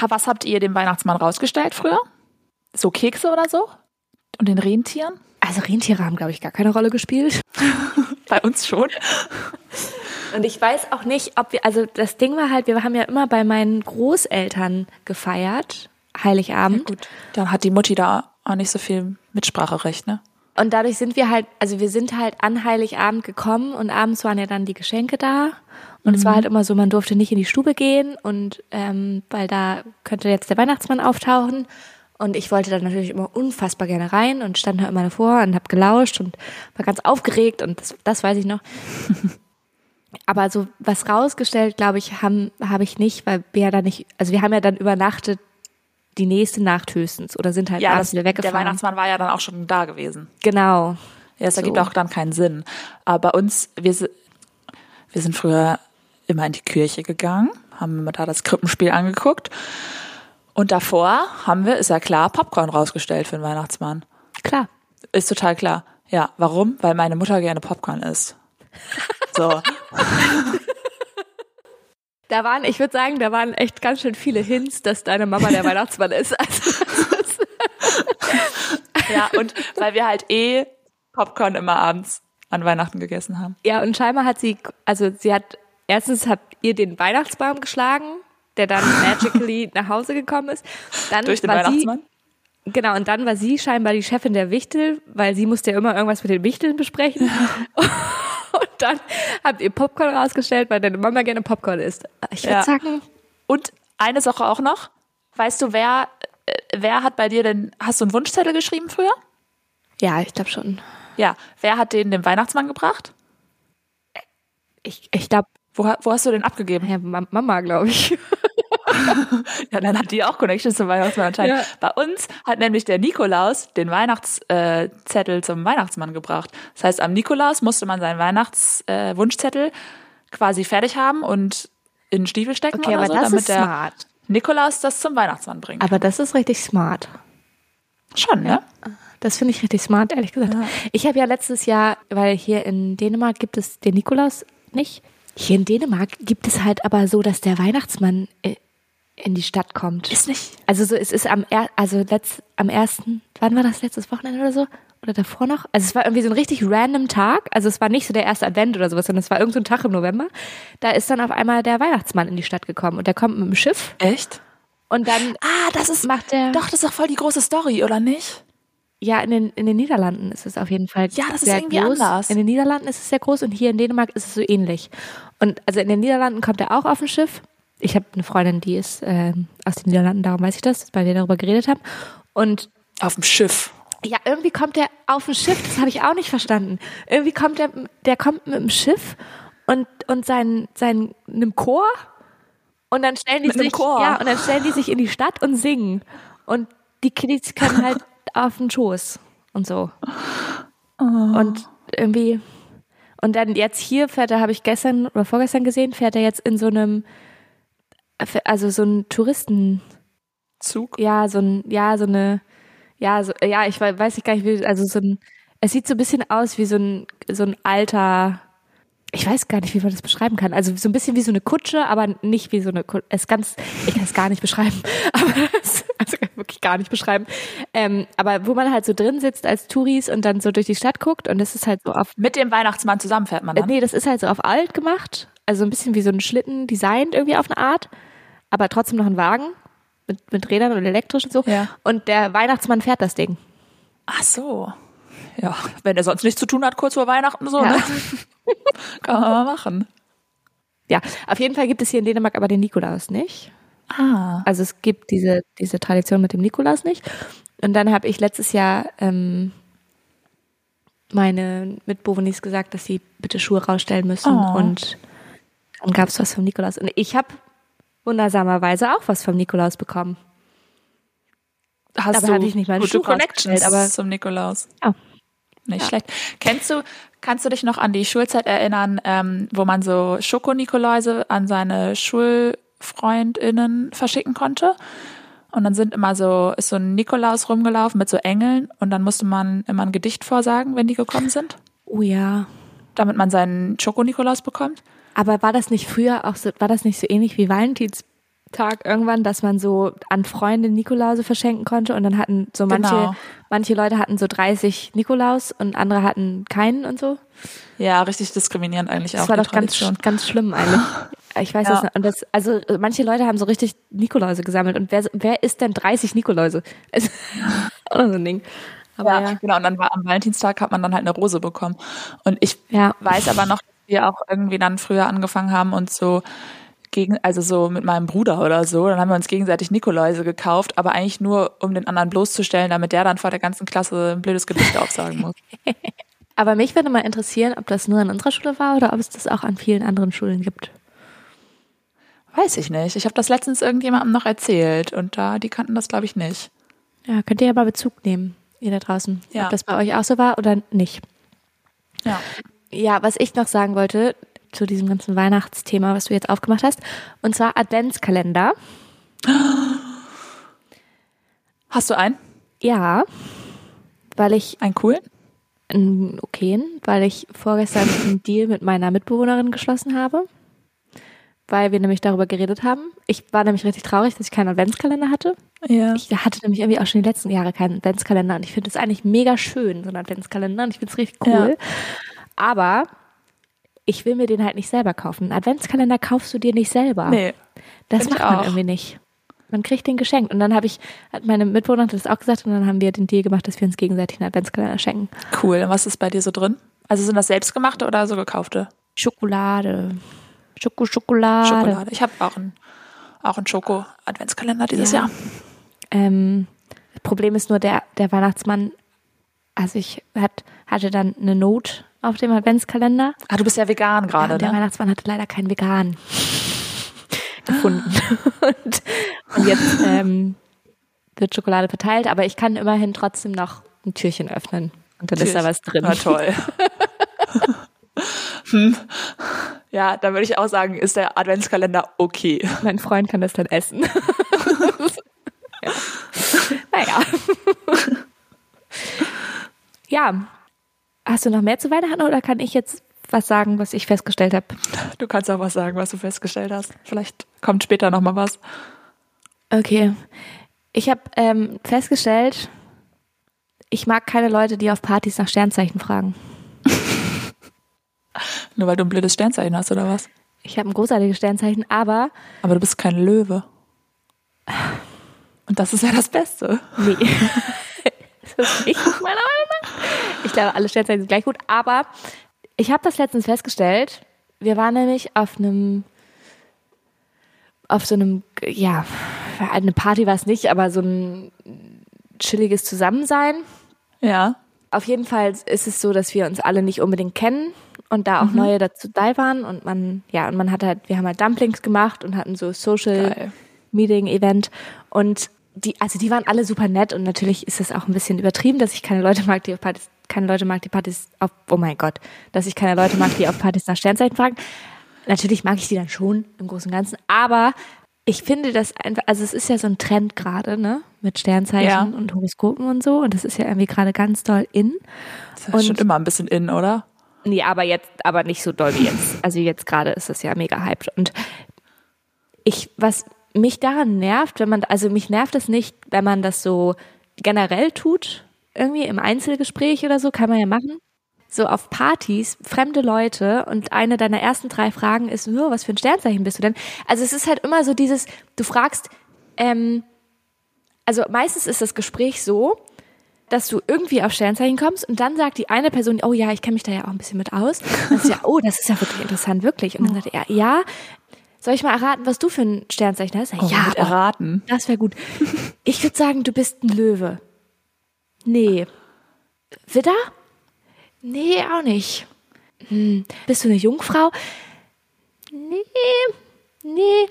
Was habt ihr dem Weihnachtsmann rausgestellt früher? So Kekse oder so? Und den Rentieren? Also Rentiere haben, glaube ich, gar keine Rolle gespielt. Bei uns schon. Und ich weiß auch nicht, ob wir, also das Ding war halt, wir haben ja immer bei meinen Großeltern gefeiert, Heiligabend. Gut. Dann hat die Mutti da auch nicht so viel Mitspracherecht, ne? Und dadurch sind wir halt, also wir sind halt an Heiligabend gekommen und abends waren ja dann die Geschenke da. Und es war halt immer so, man durfte nicht in die Stube gehen und ähm, weil da könnte jetzt der Weihnachtsmann auftauchen. Und ich wollte dann natürlich immer unfassbar gerne rein und stand da immer davor und habe gelauscht und war ganz aufgeregt und das, das weiß ich noch. Aber so was rausgestellt, glaube ich, haben habe ich nicht, weil wir ja dann nicht, also wir haben ja dann übernachtet die nächste Nacht höchstens oder sind halt Ja, abends das, wieder der weggefahren. Weihnachtsmann war ja dann auch schon da gewesen. Genau. Ja, das So. ergibt auch dann keinen Sinn. Aber bei uns, wir, wir sind früher immer in die Kirche gegangen, haben immer da das Krippenspiel angeguckt. Und davor haben wir, ist ja klar, Popcorn rausgestellt für den Weihnachtsmann. Klar. Ist total klar. Ja, warum? Weil meine Mutter gerne Popcorn isst. So. Da waren, ich würde sagen, da waren echt ganz schön viele Hints, dass deine Mama der Weihnachtsmann ist. Also, ist Ja, und weil wir halt eh Popcorn immer abends an Weihnachten gegessen haben. ja, und scheinbar hat sie, also sie hat, erstens habt ihr den Weihnachtsbaum geschlagen, der dann magically nach Hause gekommen ist. Dann Durch den war Weihnachtsmann? Sie, genau, und dann war sie scheinbar die Chefin der Wichtel, weil sie musste ja immer irgendwas mit den Wichteln besprechen. Und dann habt ihr Popcorn rausgestellt, weil deine Mama gerne Popcorn isst. Ich würde Ja. sagen, Und eine Sache auch noch. Weißt du, wer, äh, wer hat bei dir denn, hast du einen Wunschzettel geschrieben früher? ja, ich glaube schon. Ja. Wer hat den dem Weihnachtsmann gebracht? Ich, ich glaube, Wo, wo hast du den abgegeben? ja, Ma- Mama, glaube ich. Ja, dann hat die auch Connections zum Weihnachtsmann anscheinend. Ja. Bei uns hat nämlich der Nikolaus den Weihnachtszettel äh, zum Weihnachtsmann gebracht. Das heißt, am Nikolaus musste man seinen Weihnachtswunschzettel äh, quasi fertig haben und in den Stiefel stecken Okay, oder aber so, das damit ist der smart. Nikolaus das zum Weihnachtsmann bringt. Aber das ist richtig smart. Schon, ne? Das finde ich richtig smart, ehrlich gesagt. Ich habe ja letztes Jahr, weil hier in Dänemark gibt es den Nikolaus nicht. Hier in Dänemark gibt es halt aber so, dass der Weihnachtsmann äh, in die Stadt kommt. Ist nicht. Also so, es ist am er, also letzt, am ersten, wann war das letztes Wochenende oder so? Oder davor noch? Also es war irgendwie so ein richtig random Tag. Also es war nicht so der erste Advent oder sowas, sondern es war irgend so ein Tag im November. Da ist dann auf einmal der Weihnachtsmann in die Stadt gekommen und der kommt mit dem Schiff Echt? und dann Ah, das ist macht der Doch, das ist doch voll die große Story, oder nicht? Ja, in den, in den Niederlanden ist es auf jeden Fall. Ja, das ist irgendwie groß. anders. In den Niederlanden ist es sehr groß und hier in Dänemark ist es so ähnlich. Und also in den Niederlanden kommt er auch auf ein Schiff. Ich habe eine Freundin, die ist ähm, aus den Niederlanden, darum weiß ich das, weil wir darüber geredet haben. Und Auf dem Schiff. ja, irgendwie kommt er auf ein Schiff, das habe ich auch nicht verstanden. Irgendwie kommt er, der kommt mit dem Schiff und, und sein, sein, einem Chor und dann stellen die Mit sich, Chor? ja, und dann stellen die sich in die Stadt und singen. Und die Kids können halt auf den Schoß und so. Und irgendwie, und dann jetzt hier fährt er, habe ich gestern oder vorgestern gesehen, fährt er jetzt in so einem, also so ein Touristen, Zug. ja, so ein, ja, so eine, ja, so, ja, ich wei- weiß ich gar nicht, wie, also so ein, es sieht so ein bisschen aus wie so ein, so ein alter, ich weiß gar nicht, wie man das beschreiben kann. Also so ein bisschen wie so eine Kutsche, aber nicht wie so eine Kutsche. Es ganz, ich kann es gar nicht beschreiben, aber es, also wirklich gar nicht beschreiben. Ähm, aber wo man halt so drin sitzt als Touris und dann so durch die Stadt guckt und das ist halt so auf, Mit dem Weihnachtsmann zusammen fährt man äh, dann. nee, das ist halt so auf alt gemacht. Also ein bisschen wie so ein Schlitten designt irgendwie auf eine Art, aber trotzdem noch ein Wagen mit, mit Rädern und elektrisch und so. Ja. Und der Weihnachtsmann fährt das Ding. Ach so. Ja, wenn er sonst nichts zu tun hat, kurz vor Weihnachten so, Ja. ne? Kann man mal machen. Ja, auf jeden Fall gibt es hier in Dänemark aber den Nikolaus nicht. Ah. Also es gibt diese, diese Tradition mit dem Nikolaus nicht. Und dann habe ich letztes Jahr ähm, meine Mitbewohnis gesagt, dass sie bitte Schuhe rausstellen müssen. Oh. Und dann gab es was vom Nikolaus. Und ich habe wundersamerweise auch was vom Nikolaus bekommen. Hast Aber du hatte ich nicht meine gute Connections rausgestellt, aber- zum Nikolaus? Oh. Nicht Ja. schlecht. Kennst du, kannst du dich noch an die Schulzeit erinnern, ähm, wo man so Schokonikoläuse an seine Schulfreundinnen verschicken konnte? Und dann sind immer so, ist so ein Nikolaus rumgelaufen mit so Engeln und dann musste man immer ein Gedicht vorsagen, wenn die gekommen sind, Oh ja. damit man seinen Schoko-Nikolaus bekommt. Aber war das nicht früher auch so, war das nicht so ähnlich wie Valentinstag irgendwann, dass man so an Freunde Nikolause verschenken konnte und dann hatten so manche, Genau. manche Leute hatten so 30 Nikolaus und andere hatten keinen und so? Ja, richtig diskriminierend eigentlich auch. Das war doch ganz, Tradition. ganz schlimm eigentlich. Ich weiß Ja. das nicht. Und das, also äh, manche Leute haben so richtig Nikoläuse gesammelt. Und wer, wer ist denn 30 Nikoläuse? Ist auch noch so ein Ding. Aber Ja, ja. genau. Und dann war am Valentinstag hat man dann halt eine Rose bekommen. Und ich Ja. weiß aber noch, wir auch irgendwie dann früher angefangen haben und so gegen, also so mit meinem Bruder oder so, dann haben wir uns gegenseitig Nikoläuse gekauft, aber eigentlich nur, um den anderen bloßzustellen, damit der dann vor der ganzen Klasse ein blödes Gedicht aufsagen muss. Aber mich würde mal interessieren, ob das nur an unserer Schule war oder ob es das auch an vielen anderen Schulen gibt. Weiß ich nicht. Ich habe das letztens irgendjemandem noch erzählt und da, die kannten das, glaube ich, nicht. Ja, könnt ihr ja mal Bezug nehmen, ihr da draußen. Ja. Ob das bei euch auch so war oder nicht. Ja. Ja, was ich noch sagen wollte zu diesem ganzen Weihnachtsthema, was du jetzt aufgemacht hast, und zwar Adventskalender. Hast du einen? Ja, weil ich Einen coolen? einen okayen, weil ich vorgestern einen Deal mit meiner Mitbewohnerin geschlossen habe, weil wir nämlich darüber geredet haben. Ich war nämlich richtig traurig, dass ich keinen Adventskalender hatte. Ja. Ich hatte nämlich irgendwie auch schon die letzten Jahre keinen Adventskalender und ich finde es eigentlich mega schön, so ein Adventskalender und ich finde es richtig cool. Aber ich will mir den halt nicht selber kaufen. Einen Adventskalender kaufst du dir nicht selber. Nee. das macht man auch. irgendwie nicht. Man kriegt den geschenkt. Und dann habe ich, hat meine Mitbewohnerin das auch gesagt und dann haben wir den Deal gemacht, dass wir uns gegenseitig einen Adventskalender schenken. Cool. Und was ist bei dir so drin? Also sind das selbstgemachte oder so gekaufte? Schokolade. Schoko, Schokolade. Schokolade. Ich habe auch einen, auch einen Schoko-Adventskalender dieses Ja. Jahr. Ähm, das Problem ist nur, der, der Weihnachtsmann, also ich hat, hatte dann eine Not auf dem Adventskalender. Ah, du bist ja vegan Ja, gerade, und der ne? Weihnachtsmann hatte leider keinen Vegan gefunden. und, und jetzt ähm, wird Schokolade verteilt, aber ich kann immerhin trotzdem noch ein Türchen öffnen. Und dann ist da was drin. Na toll. hm. Ja, dann würde ich auch sagen, ist der Adventskalender okay. Mein Freund kann das dann essen. ja. Naja. ja. Hast du noch mehr zu Weihnachten oder kann ich jetzt was sagen, was ich festgestellt habe? Du kannst auch was sagen, was du festgestellt hast. Vielleicht kommt später noch mal was. Okay. Ich habe ähm, festgestellt, ich mag keine Leute, die auf Partys nach Sternzeichen fragen. Nur weil du ein blödes Sternzeichen hast oder was? Ich habe ein großartiges Sternzeichen, aber Aber du bist kein Löwe. Und das ist ja das Beste. nee. das ist nicht nach. Ich glaube, alle Sternzeichen sind gleich gut, aber ich habe das letztens festgestellt. Wir waren nämlich auf einem auf so einem, ja, eine Party war es nicht, aber so ein chilliges Zusammensein. Ja. Auf jeden Fall ist es so, dass wir uns alle nicht unbedingt kennen und da auch neue dazu dabei waren und man, ja, und man hat halt, wir haben halt Dumplings gemacht und hatten so Social Geil. Meeting Event und die, also die waren alle super nett und natürlich ist es auch ein bisschen übertrieben, dass ich keine Leute mag, die auf Partys, keine Leute mag, die Partys auf, oh mein Gott, dass ich keine Leute mag, die auf Partys nach Sternzeichen fragen. Natürlich mag ich die dann schon im Großen und Ganzen, aber ich finde das einfach, also es ist ja so ein Trend gerade, ne, mit Sternzeichen Ja. und Horoskopen und so und das ist ja irgendwie gerade ganz doll in. Das ist Und- schon immer ein bisschen in, oder? Nee, aber jetzt, aber nicht so doll wie jetzt. Also jetzt gerade ist es ja mega hyped. Und ich, was mich daran nervt, wenn man, also mich nervt es nicht, wenn man das so generell tut, irgendwie im Einzelgespräch oder so, kann man ja machen. So auf Partys, fremde Leute und eine deiner ersten drei Fragen ist, "Oh, was für ein Sternzeichen bist du denn? Also es ist halt immer so dieses, du fragst, ähm, also meistens ist das Gespräch so, dass du irgendwie auf Sternzeichen kommst und dann sagt die eine Person, oh ja, ich kenne mich da ja auch ein bisschen mit aus. Und dann ist ja, oh, das ist ja wirklich interessant, wirklich. Und dann sagt er, ja, soll ich mal erraten, was du für ein Sternzeichen hast? Oh, ja, erraten. das wäre gut. Ich würde sagen, du bist ein Löwe. Nee. Widder? Nee, auch nicht. Hm. Bist du eine Jungfrau? Nee, nee.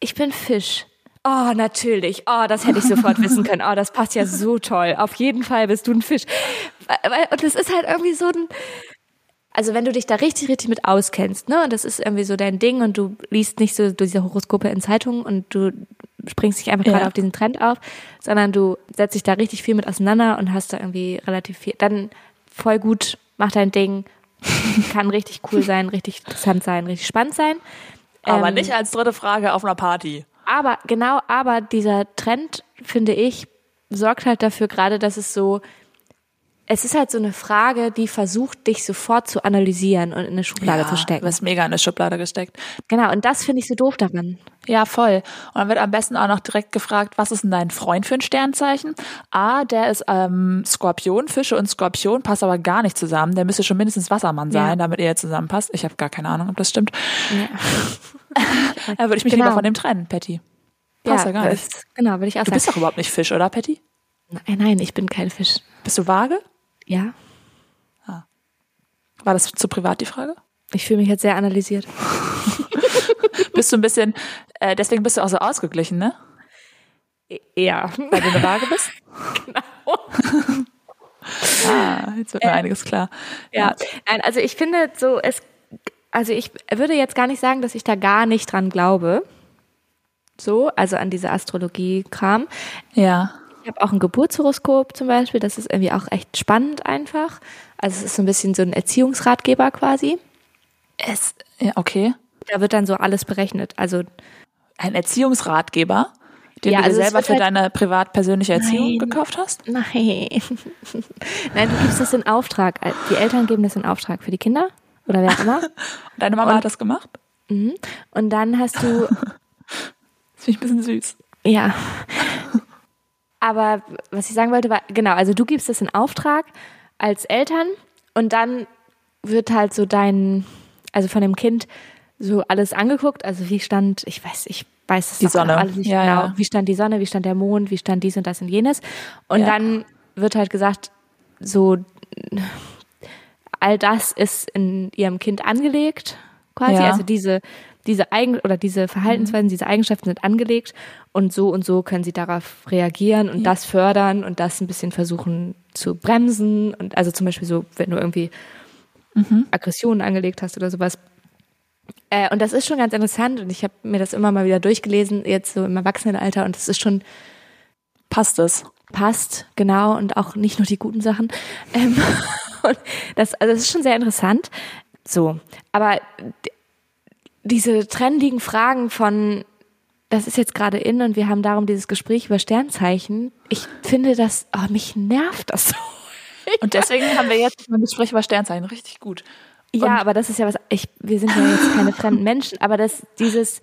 Ich bin Fisch. Oh, natürlich. Oh, das hätte ich sofort wissen können. Oh, das passt ja so toll. Auf jeden Fall bist du ein Fisch. Und das ist halt irgendwie so ein, also wenn du dich da richtig, richtig mit auskennst, ne, und das ist irgendwie so dein Ding und du liest nicht so diese Horoskope in Zeitungen und du springst dich einfach Ja. gerade auf diesen Trend auf, sondern du setzt dich da richtig viel mit auseinander und hast da irgendwie relativ viel, dann voll gut, mach dein Ding, kann richtig cool sein, richtig interessant sein, richtig spannend sein. Aber Ähm, nicht als dritte Frage auf einer Party. aber genau, aber dieser Trend, finde ich, sorgt halt dafür gerade, dass es so, es ist halt so eine Frage, die versucht, dich sofort zu analysieren und in eine Schublade zu Du stecken. wirst mega in eine Schublade gesteckt. Genau, und das finde ich so doof daran. Ja, voll. Und dann wird am besten auch noch direkt gefragt, was ist denn dein Freund für ein Sternzeichen? A, der ist ähm, Skorpion, Fische und Skorpion passt aber gar nicht zusammen. Der müsste schon mindestens Wassermann sein, Ja. damit ihr zusammenpasst. Ich habe gar keine Ahnung, ob das stimmt. Ja. Da würde ich mich Genau. lieber von dem trennen, Patty. Passt ja, gar nicht. das- Genau, würde ich auch Du sagen. bist doch überhaupt nicht Fisch, oder, Patty? Nein, nein, ich bin kein Fisch. Bist du vage? Ja, War das zu privat die Frage? ich fühle mich jetzt sehr analysiert. Bist du ein bisschen, äh, deswegen bist du auch so ausgeglichen, ne? Ja. Weil du eine Waage bist? genau. ah, jetzt wird mir einiges klar. Ja, nein, also ich finde so, es, also ich würde jetzt gar nicht sagen, dass ich da gar nicht dran glaube. So, also an diese Astrologie-Kram. Ja. Ich habe auch ein Geburtshoroskop zum Beispiel, das ist irgendwie auch echt spannend einfach. Also es ist so ein bisschen so ein Erziehungsratgeber quasi. Es, ja, okay. Da wird dann so alles berechnet. Also Ein Erziehungsratgeber, den Ja, du also selber für halt- deine privat-persönliche Erziehung Nein. gekauft hast? nein. nein, du gibst das in Auftrag. Die Eltern geben das in Auftrag für die Kinder oder wer auch immer. Deine Mama hat das gemacht? Und dann hast du Das finde ich ein bisschen süß. Ja. Aber was ich sagen wollte, war, genau, also du gibst das in Auftrag als Eltern und dann wird halt so dein, also von dem Kind so alles angeguckt, also wie stand, ich weiß, ich weiß es Die Sonne. alles nicht Ja, genau, ja. wie stand die Sonne, wie stand der Mond, wie stand dies und das und jenes. Und Ja. dann wird halt gesagt, so all das ist in ihrem Kind angelegt, quasi. Ja. Also diese, diese Eigen oder diese Verhaltensweisen, diese Eigenschaften sind angelegt und so und so können sie darauf reagieren und das fördern und das ein bisschen versuchen zu bremsen. Und also zum Beispiel so, wenn du irgendwie Aggressionen angelegt hast oder sowas. Äh, und das ist schon ganz interessant und ich habe mir das immer mal wieder durchgelesen, jetzt so im Erwachsenenalter und das ist schon Passt es? passt, genau, und auch nicht nur die guten Sachen. Ähm, das, also das ist schon sehr interessant. So, aber diese trendigen Fragen von, das ist jetzt gerade in und wir haben darum dieses Gespräch über Sternzeichen. Ich finde das, oh, mich nervt das so. Und deswegen haben wir jetzt ein Gespräch über Sternzeichen. Richtig gut. Ja, aber das ist ja was, ich, wir sind ja jetzt keine fremden Menschen, aber das, dieses,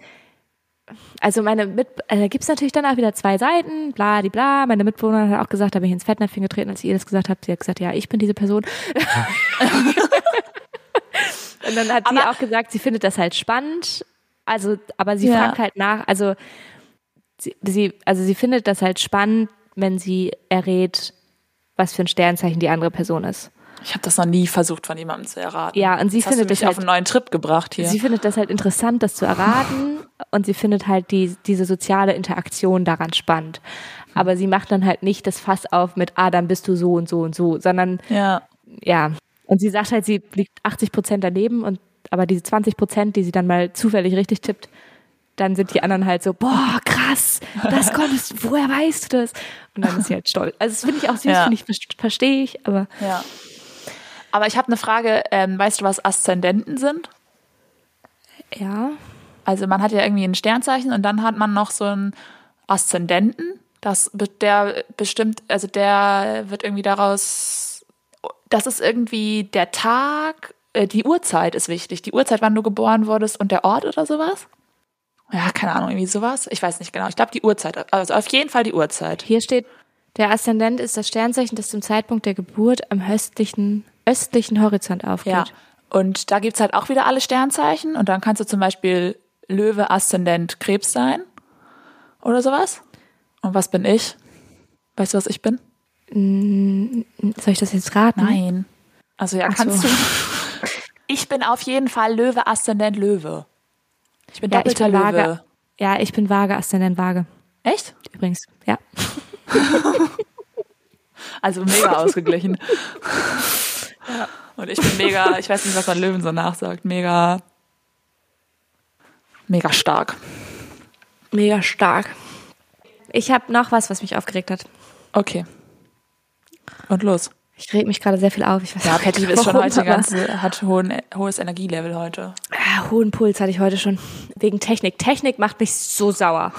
also meine Mit, äh, da gibt's natürlich dann auch wieder zwei Seiten, bla, die bla. Meine Mitbewohnerin hat auch gesagt, da bin ich ins Fettnäpfchen getreten, als ihr das gesagt habe. Sie hat gesagt, ja, ich bin diese Person. Und dann hat sie Aber- auch gesagt, sie findet das halt spannend. Also, aber sie Ja. fragt halt nach, also sie, sie, also sie findet das halt spannend, wenn sie errät, was für ein Sternzeichen die andere Person ist. Ich habe das noch nie versucht, von jemandem zu erraten. Ja, und sie Jetzt hast findet du mich das auf halt- einen neuen Trip gebracht hier. Sie findet das halt interessant, das zu erraten und sie findet halt die, diese soziale Interaktion daran spannend. Aber sie macht dann halt nicht das Fass auf mit, ah, dann bist du so und so und so, sondern ja. ja. Und sie sagt halt, sie liegt 80 Prozent daneben und aber diese 20 Prozent, die sie dann mal zufällig richtig tippt, dann sind die anderen halt so, boah, krass, das konntest du, woher weißt du das? Und dann ist sie halt stolz. Also das finde ich auch süß, Ja. finde ich, verstehe ich, aber Ja. Aber ich habe eine Frage. Ähm, weißt du, was Aszendenten sind? ja. Also man hat ja irgendwie ein Sternzeichen und dann hat man noch so einen Aszendenten. Das der bestimmt, also der wird irgendwie daraus. Das ist irgendwie der Tag, äh, die Uhrzeit ist wichtig. Die Uhrzeit, wann du geboren wurdest und der Ort oder sowas. Ja, keine Ahnung, irgendwie sowas. Ich weiß nicht genau. Ich glaube die Uhrzeit. Also auf jeden Fall die Uhrzeit. Hier steht, der Aszendent ist das Sternzeichen, das zum Zeitpunkt der Geburt am östlichen, östlichen Horizont aufgeht. Ja. Und da gibt's halt auch wieder alle Sternzeichen. Und dann kannst du zum Beispiel Löwe, Aszendent, Krebs sein. Oder sowas. Und was bin ich? Weißt du, was ich bin? Soll ich das jetzt raten? Nein. Also ja, Ach kannst so. du. Ich bin auf jeden Fall Löwe, Aszendent, Löwe. Ich bin Ja, ich doppelter bin Löwe. Waage. Ja, ich bin Waage, Aszendent Waage. Echt? Übrigens, ja. Also mega ausgeglichen. Und ich bin mega, ich weiß nicht, was man Löwen so nachsagt, mega, mega stark. Mega stark. Ich habe noch was, was mich aufgeregt hat. Okay. Und los. Ich reg mich gerade sehr viel auf. Ich weiß Ja, Patty nicht, ist schon heute ganz, hat hohen, hohes Energielevel heute. Ah, hohen Puls hatte ich heute schon. Wegen Technik. Technik macht mich so sauer.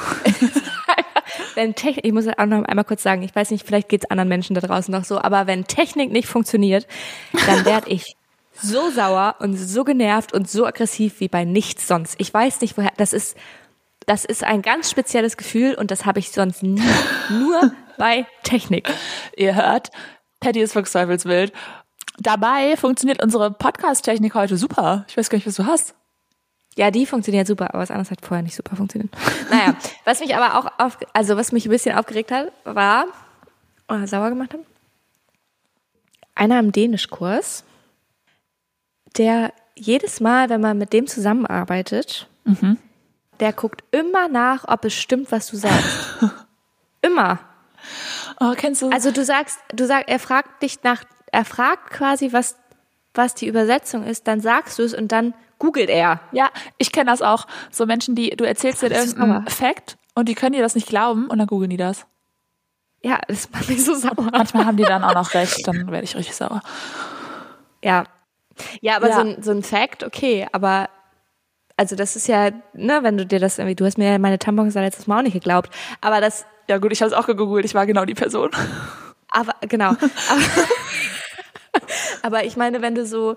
wenn Technik, ich muss auch noch einmal kurz sagen, ich weiß nicht, vielleicht geht's anderen Menschen da draußen noch so, aber wenn Technik nicht funktioniert, dann werde ich so sauer und so genervt und so aggressiv wie bei nichts sonst. Ich weiß nicht, woher, das ist, das ist ein ganz spezielles Gefühl und das habe ich sonst nie. Nur bei Technik. Ihr hört, Patty ist fuchsteufelswild. Dabei funktioniert unsere Podcast-Technik heute super. Ich weiß gar nicht, was du hast. Ja, die funktioniert super, aber was anderes hat vorher nicht super funktioniert. Naja, was mich aber auch auf, also was mich ein bisschen aufgeregt hat, war, oder sauer gemacht hat, einer im Dänischkurs, der jedes Mal, wenn man mit dem zusammenarbeitet, der guckt immer nach, ob es stimmt, was du sagst. immer. Oh, kennst du? Also du sagst, du sagst, er fragt dich nach, er fragt quasi, was, was die Übersetzung ist, dann sagst du es und dann googelt er. ja, ich kenne das auch. So Menschen, die, du erzählst dir irgendeinen. Fact und die können dir das nicht glauben und dann googeln die das. Ja, das macht mich so sauer. Manchmal haben die dann auch noch recht, dann werde ich richtig sauer. Ja. Ja, aber Ja. So, ein, so ein Fact, okay, aber also das ist ja, ne, wenn du dir das irgendwie, du hast mir ja meine Tampons da letztes Mal auch nicht geglaubt, aber das, Ja gut, ich habe es auch gegoogelt, ich war genau die Person. aber genau, aber, aber ich meine, wenn du so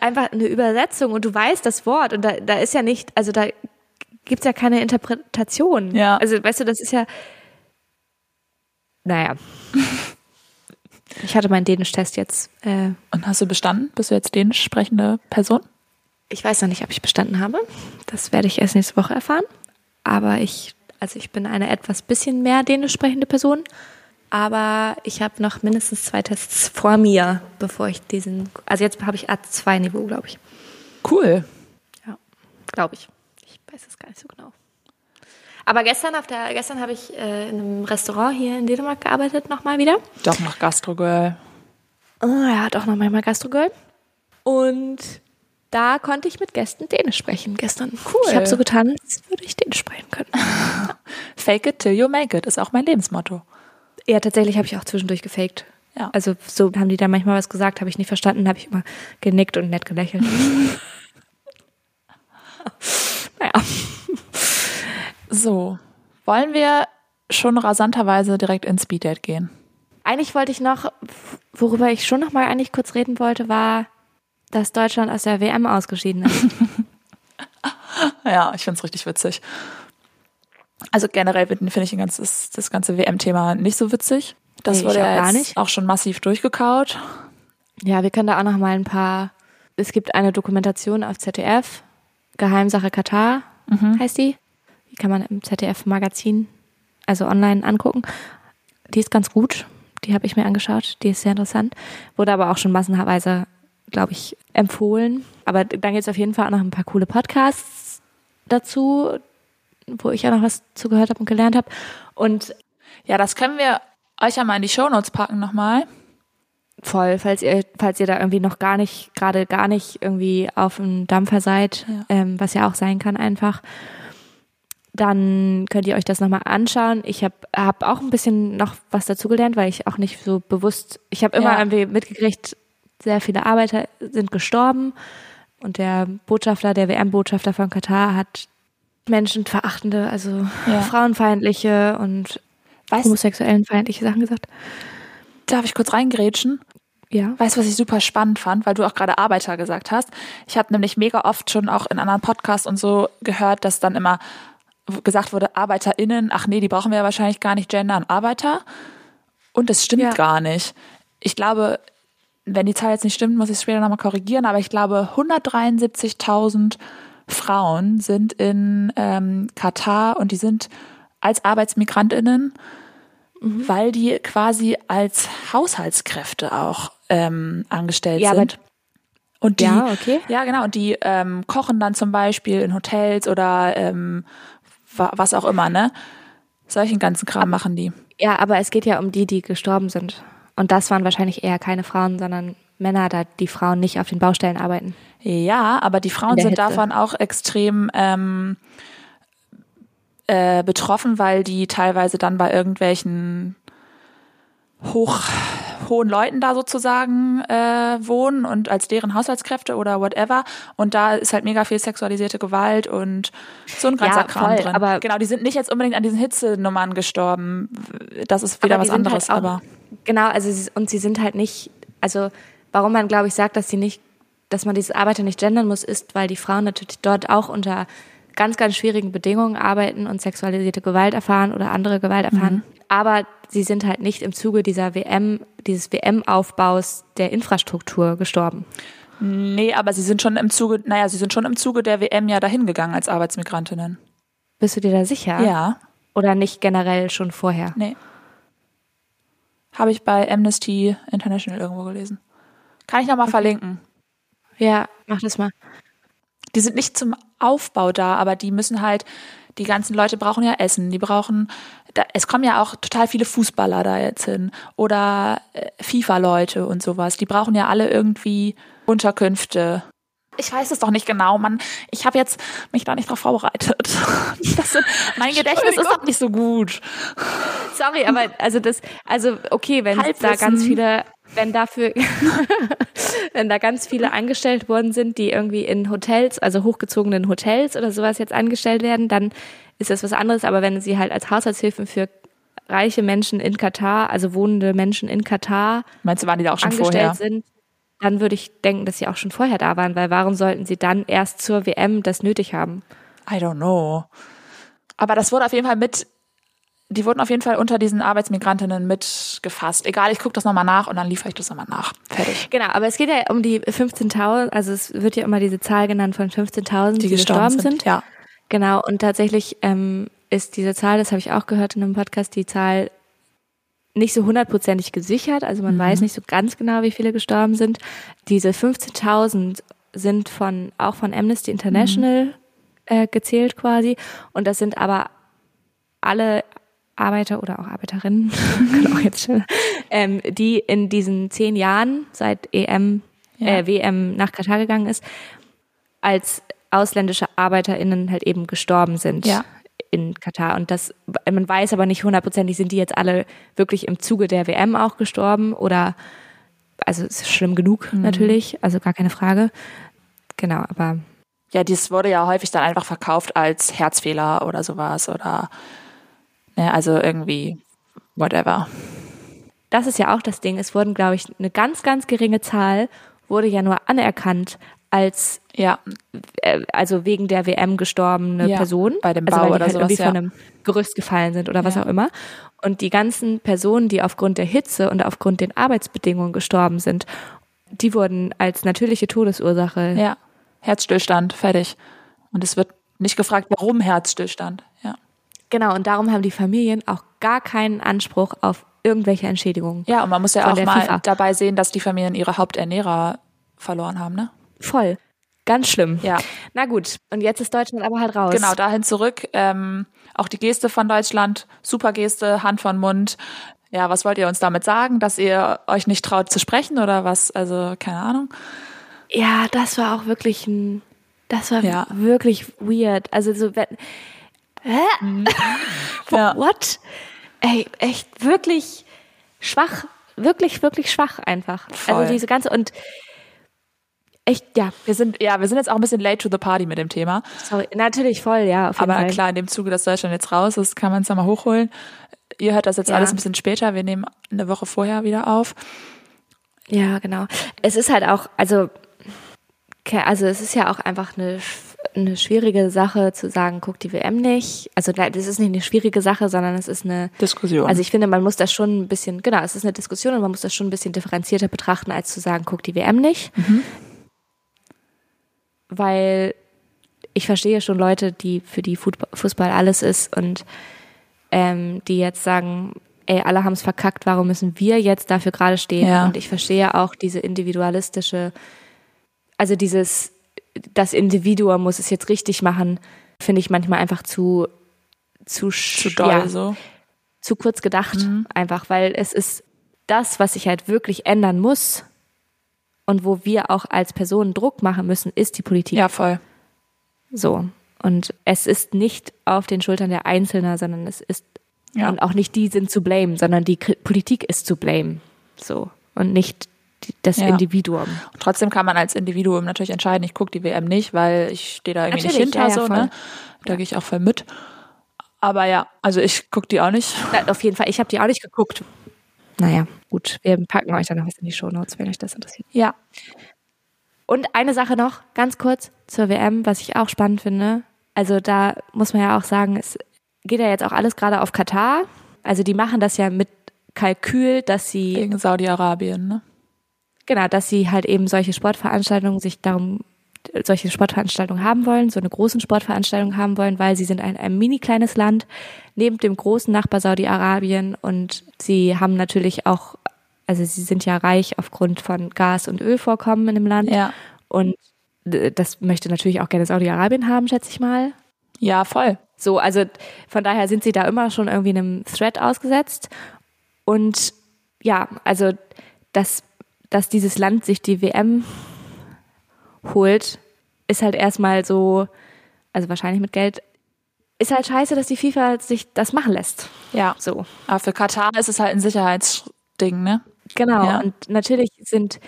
einfach eine Übersetzung und du weißt das Wort und da, da ist ja nicht, also da gibt's ja keine Interpretation. Ja. Also weißt du, das ist ja, naja. Ich hatte meinen Dänisch-Test jetzt äh, Und hast du bestanden? Bist du jetzt dänisch sprechende Person? Ich weiß noch nicht, ob ich bestanden habe. Das werde ich erst nächste Woche erfahren. Aber ich, also ich bin eine etwas bisschen mehr dänisch sprechende Person. Aber ich habe noch mindestens zwei Tests vor mir, bevor ich diesen, also jetzt habe ich A2-Niveau, glaube ich. Cool. Ja, glaube ich. Ich weiß es gar nicht so genau. Aber gestern auf der, gestern habe ich äh, in einem Restaurant hier in Dänemark gearbeitet, nochmal wieder. Doch noch Gastro-Girl. Oh, ja, doch noch manchmal Gastrogirl. Und da konnte ich mit Gästen Dänisch sprechen gestern. Cool. Ich habe so getan, als würde ich Dänisch sprechen können. Fake it till you make it ist auch mein Lebensmotto. Ja, tatsächlich habe ich auch zwischendurch gefaked. Ja. Also so haben die da manchmal was gesagt, habe ich nicht verstanden, habe ich immer genickt und nett gelächelt. naja. So, wollen wir schon rasanterweise direkt ins Speeddate gehen? Eigentlich wollte ich noch, worüber ich schon noch mal eigentlich kurz reden wollte, war, dass Deutschland aus der WM ausgeschieden ist. Ja, ich find's richtig witzig. Also generell finde ich ein ganzes, das ganze WM-Thema nicht so witzig. Das Nee, wurde auch ja gar nicht. auch schon massiv durchgekaut. Ja, wir können da auch noch mal ein paar. Es gibt eine Dokumentation auf ZDF, Geheimsache Katar heißt die. Die kann man im ZDF-Magazin, also online angucken. Die ist ganz gut. Die habe ich mir angeschaut. Die ist sehr interessant. Wurde aber auch schon massenweise, glaube ich, empfohlen. Aber dann gibt es auf jeden Fall auch noch ein paar coole Podcasts dazu, wo ich ja noch was zugehört habe und gelernt habe. Und Ja, das können wir euch ja mal in die Shownotes packen nochmal. voll, falls ihr, falls ihr da irgendwie noch gar nicht, gerade gar nicht irgendwie auf dem Dampfer seid, Ja. ähm, was ja auch sein kann einfach, dann könnt ihr euch das nochmal anschauen. Ich habe hab auch ein bisschen noch was dazugelernt, weil ich auch nicht so bewusst, ich habe immer Ja. irgendwie mitgekriegt, sehr viele Arbeiter sind gestorben und der Botschafter, der WM-Botschafter von Katar hat menschenverachtende, also Ja. frauenfeindliche und Weißt, homosexuellenfeindliche Sachen gesagt. darf ich kurz reingrätschen? Ja. Weißt du, was ich super spannend fand, weil du auch gerade Arbeiter gesagt hast? Ich habe nämlich mega oft schon auch in anderen Podcasts und so gehört, dass dann immer gesagt wurde, ArbeiterInnen, ach nee, die brauchen wir ja wahrscheinlich gar nicht gendern, Arbeiter. Und das stimmt Ja. gar nicht. Ich glaube, wenn die Zahl jetzt nicht stimmt, muss ich es später nochmal korrigieren, aber ich glaube, 173.000 Frauen sind in ähm, Katar und die sind als ArbeitsmigrantInnen, weil die quasi als Haushaltskräfte auch ähm, angestellt Ja, sind. Und die, Ja, okay. ja, genau. Und die ähm, kochen dann zum Beispiel in Hotels oder ähm, wa- was auch immer, ne? Solchen ganzen Kram machen die. Ja, aber es geht ja um die, die gestorben sind. Und das waren wahrscheinlich eher keine Frauen, sondern Männer, da die Frauen nicht auf den Baustellen arbeiten. Ja, aber die Frauen sind Hitze. davon auch extrem ähm, äh, betroffen, weil die teilweise dann bei irgendwelchen hoch, hohen Leuten da sozusagen äh, wohnen und als deren Haushaltskräfte oder whatever. Und da ist halt mega viel sexualisierte Gewalt und so ein ganzer Ja, Kram voll, drin. aber- genau, die sind nicht jetzt unbedingt an diesen Hitzenummern gestorben. Das ist wieder was sind anderes, halt auch, aber Genau, also sie, und sie sind halt nicht, also warum man, glaube ich, sagt, dass sie nicht, dass man diese Arbeiter nicht gendern muss, ist, weil die Frauen natürlich dort auch unter ganz, ganz schwierigen Bedingungen arbeiten und sexualisierte Gewalt erfahren oder andere Gewalt erfahren. Aber sie sind halt nicht im Zuge dieser WM, dieses WM-Aufbaus der Infrastruktur gestorben. nee, aber sie sind schon im Zuge, naja, sie sind schon im Zuge der WM ja dahin gegangen als Arbeitsmigrantinnen. Bist du dir da sicher? Ja, Oder nicht generell schon vorher? nee. Habe ich bei Amnesty International irgendwo gelesen. Kann ich nochmal verlinken. Ja, mach das mal. die sind nicht zum Aufbau da, aber die müssen halt, die ganzen Leute brauchen ja Essen, die brauchen, da, es kommen ja auch total viele Fußballer da jetzt hin oder äh, FIFA-Leute und sowas, die brauchen ja alle irgendwie Unterkünfte. Ich weiß es doch nicht genau, Mann. Ich habe jetzt mich da nicht drauf vorbereitet. Sind, mein Gedächtnis ist doch nicht so gut. Sorry, aber also das, also okay, wenn da ganz viele, wenn dafür, wenn da ganz viele angestellt worden sind, die irgendwie in Hotels, also hochgezogenen Hotels oder sowas jetzt angestellt werden, dann ist das was anderes. Aber wenn sie halt als Haushaltshilfen für reiche Menschen in Katar, also wohnende Menschen in Katar Meinst du, waren die da auch schon vorher? sind, dann würde ich denken, dass sie auch schon vorher da waren, weil warum sollten sie dann erst zur WM das nötig haben? I don't know. Aber das wurde auf jeden Fall mit, die wurden auf jeden Fall unter diesen Arbeitsmigrantinnen mitgefasst. Egal, ich gucke das nochmal nach und dann liefere ich das nochmal nach. Fertig. Genau, aber es geht ja um die 15.000, also es wird ja immer diese Zahl genannt von 15.000, die, gestorben sind. Ja. Genau, und tatsächlich ähm, ist diese Zahl, das habe ich auch gehört in einem Podcast, die Zahl nicht so hundertprozentig gesichert. Also man weiß nicht so ganz genau, wie viele gestorben sind. Diese 15.000 sind von auch von Amnesty International äh, gezählt quasi. Und das sind aber alle Arbeiter oder auch Arbeiterinnen, kann auch jetzt schon, ähm, die in diesen zehn Jahren seit EM, Ja. äh, WM nach Katar gegangen ist, als ausländische ArbeiterInnen halt eben gestorben sind Ja. In Katar. Und das, man weiß aber nicht hundertprozentig, sind die jetzt alle wirklich im Zuge der WM auch gestorben oder, also es ist schlimm genug Mhm. natürlich, also gar keine Frage. Genau, aber Ja, dies wurde ja häufig dann einfach verkauft als Herzfehler oder sowas oder ne, also irgendwie whatever. das ist ja auch das Ding. Es wurden, glaube ich, eine ganz, ganz geringe Zahl wurde ja nur anerkannt als Ja, äh, also wegen der WM gestorbene Ja, Person. bei dem also Bau weil die oder halt sowas, irgendwie ja. von einem Gerüst gefallen sind oder was Ja. auch immer. Und die ganzen Personen, die aufgrund der Hitze und aufgrund den Arbeitsbedingungen gestorben sind, die wurden als natürliche Todesursache. ja. Herzstillstand, fertig. Und es wird nicht gefragt, warum Herzstillstand. Ja. Genau, und darum haben die Familien auch gar keinen Anspruch auf irgendwelche Entschädigungen. Ja, und man muss ja auch mal FIFA. dabei sehen, dass die Familien ihre Haupternährer verloren haben, ne? Voll. Ganz schlimm. Ja. Na gut, und jetzt ist Deutschland aber halt raus. Genau, dahin zurück. Ähm, auch die Geste von Deutschland, super Geste, Hand von Mund. Ja, was wollt ihr uns damit sagen, dass ihr euch nicht traut zu sprechen oder was? Also, keine Ahnung. Ja, das war auch wirklich ein, das war Ja. wirklich weird. Also so, wenn, hä? Ja. What? Ey, echt wirklich schwach, wirklich, wirklich schwach einfach. Voll. Also diese ganze und echt, ja, Wir sind, ja, wir sind jetzt auch ein bisschen late to the party mit dem Thema. sorry, natürlich voll, ja, auf jeden Aber Fall. klar, in dem Zuge, dass Deutschland jetzt raus ist, kann man es nochmal hochholen. Ihr hört das jetzt Ja. alles ein bisschen später. Wir nehmen eine Woche vorher wieder auf. Ja, genau. Es ist halt auch, also, also es ist ja auch einfach eine, eine schwierige Sache zu sagen, guck die WM nicht. Also das ist nicht eine schwierige Sache, sondern es ist eine Diskussion. Also ich finde, man muss das schon ein bisschen, genau, es ist eine Diskussion und man muss das schon ein bisschen differenzierter betrachten, als zu sagen, guck die WM nicht. Weil ich verstehe schon Leute, die für die Fußball alles ist und ähm, die jetzt sagen, ey, alle haben es verkackt, warum müssen wir jetzt dafür gerade stehen? Ja. Und ich verstehe auch diese individualistische, also dieses, das Individuum muss es jetzt richtig machen, finde ich manchmal einfach zu zu, zu doll ja, so. zu kurz gedacht, einfach, weil es ist das, was sich halt wirklich ändern muss und wo wir auch als Personen Druck machen müssen, ist die Politik. Ja, voll. So. Und es ist nicht auf den Schultern der Einzelnen, sondern es ist Ja. und auch nicht die sind zu blame, sondern die Politik ist zu blame. So. Und nicht das Ja. Individuum. Und trotzdem kann man als Individuum natürlich entscheiden, ich gucke die WM nicht, weil ich stehe da irgendwie nicht Natürlich, hinter ja, so, ne? Da gehe ich auch voll mit. Aber ja, also ich gucke die auch nicht. Na, auf jeden Fall, ich habe die auch nicht geguckt. Naja, gut. Wir packen euch dann noch was in die Shownotes, wenn euch das interessiert. Ja. Und eine Sache noch, ganz kurz zur WM, was ich auch spannend finde. Also da muss man ja auch sagen, es geht ja jetzt auch alles gerade auf Katar. Also die machen das ja mit Kalkül, dass sie Gegen Saudi-Arabien, ne? Genau, dass sie halt eben solche Sportveranstaltungen sich darum, solche Sportveranstaltungen haben wollen, so eine großen Sportveranstaltung haben wollen, weil sie sind ein, ein mini kleines Land neben dem großen Nachbar Saudi-Arabien und sie haben natürlich auch, also sie sind ja reich aufgrund von Gas- und Ölvorkommen in dem Land Ja. und äh, das möchte natürlich auch gerne Saudi-Arabien haben, schätze ich mal. Ja, voll. So, also von daher sind sie da immer schon irgendwie einem Threat ausgesetzt. Und ja, also dass, dass dieses Land sich die WM holt, ist halt erstmal so, also wahrscheinlich mit Geld, ist halt scheiße, dass die FIFA sich das machen lässt. Ja. So. Aber für Katar ist es halt ein Sicherheitsding, ne? Genau. Ja. Und natürlich sind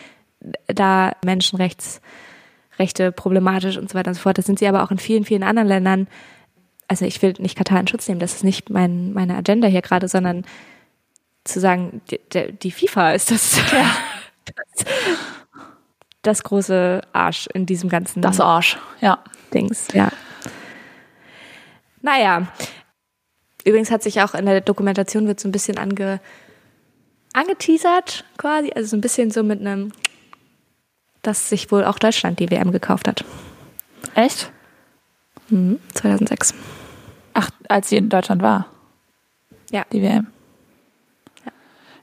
da Menschenrechtsrechte problematisch und so weiter und so fort. Das sind sie aber auch in vielen, vielen anderen Ländern. Also ich will nicht Katar in Schutz nehmen, das ist nicht mein, meine Agenda hier gerade, sondern zu sagen, die, die- FIFA ist das, das, das große Arsch in diesem ganzen Das Arsch. Ja. Dings, ja. Naja. Übrigens hat sich auch in der Dokumentation wird so ein bisschen ange, angeteasert, quasi, also so ein bisschen so mit einem, dass sich wohl auch Deutschland die WM gekauft hat. Echt? Mhm, 2006. Ach, als sie in Deutschland war, Ja, die WM.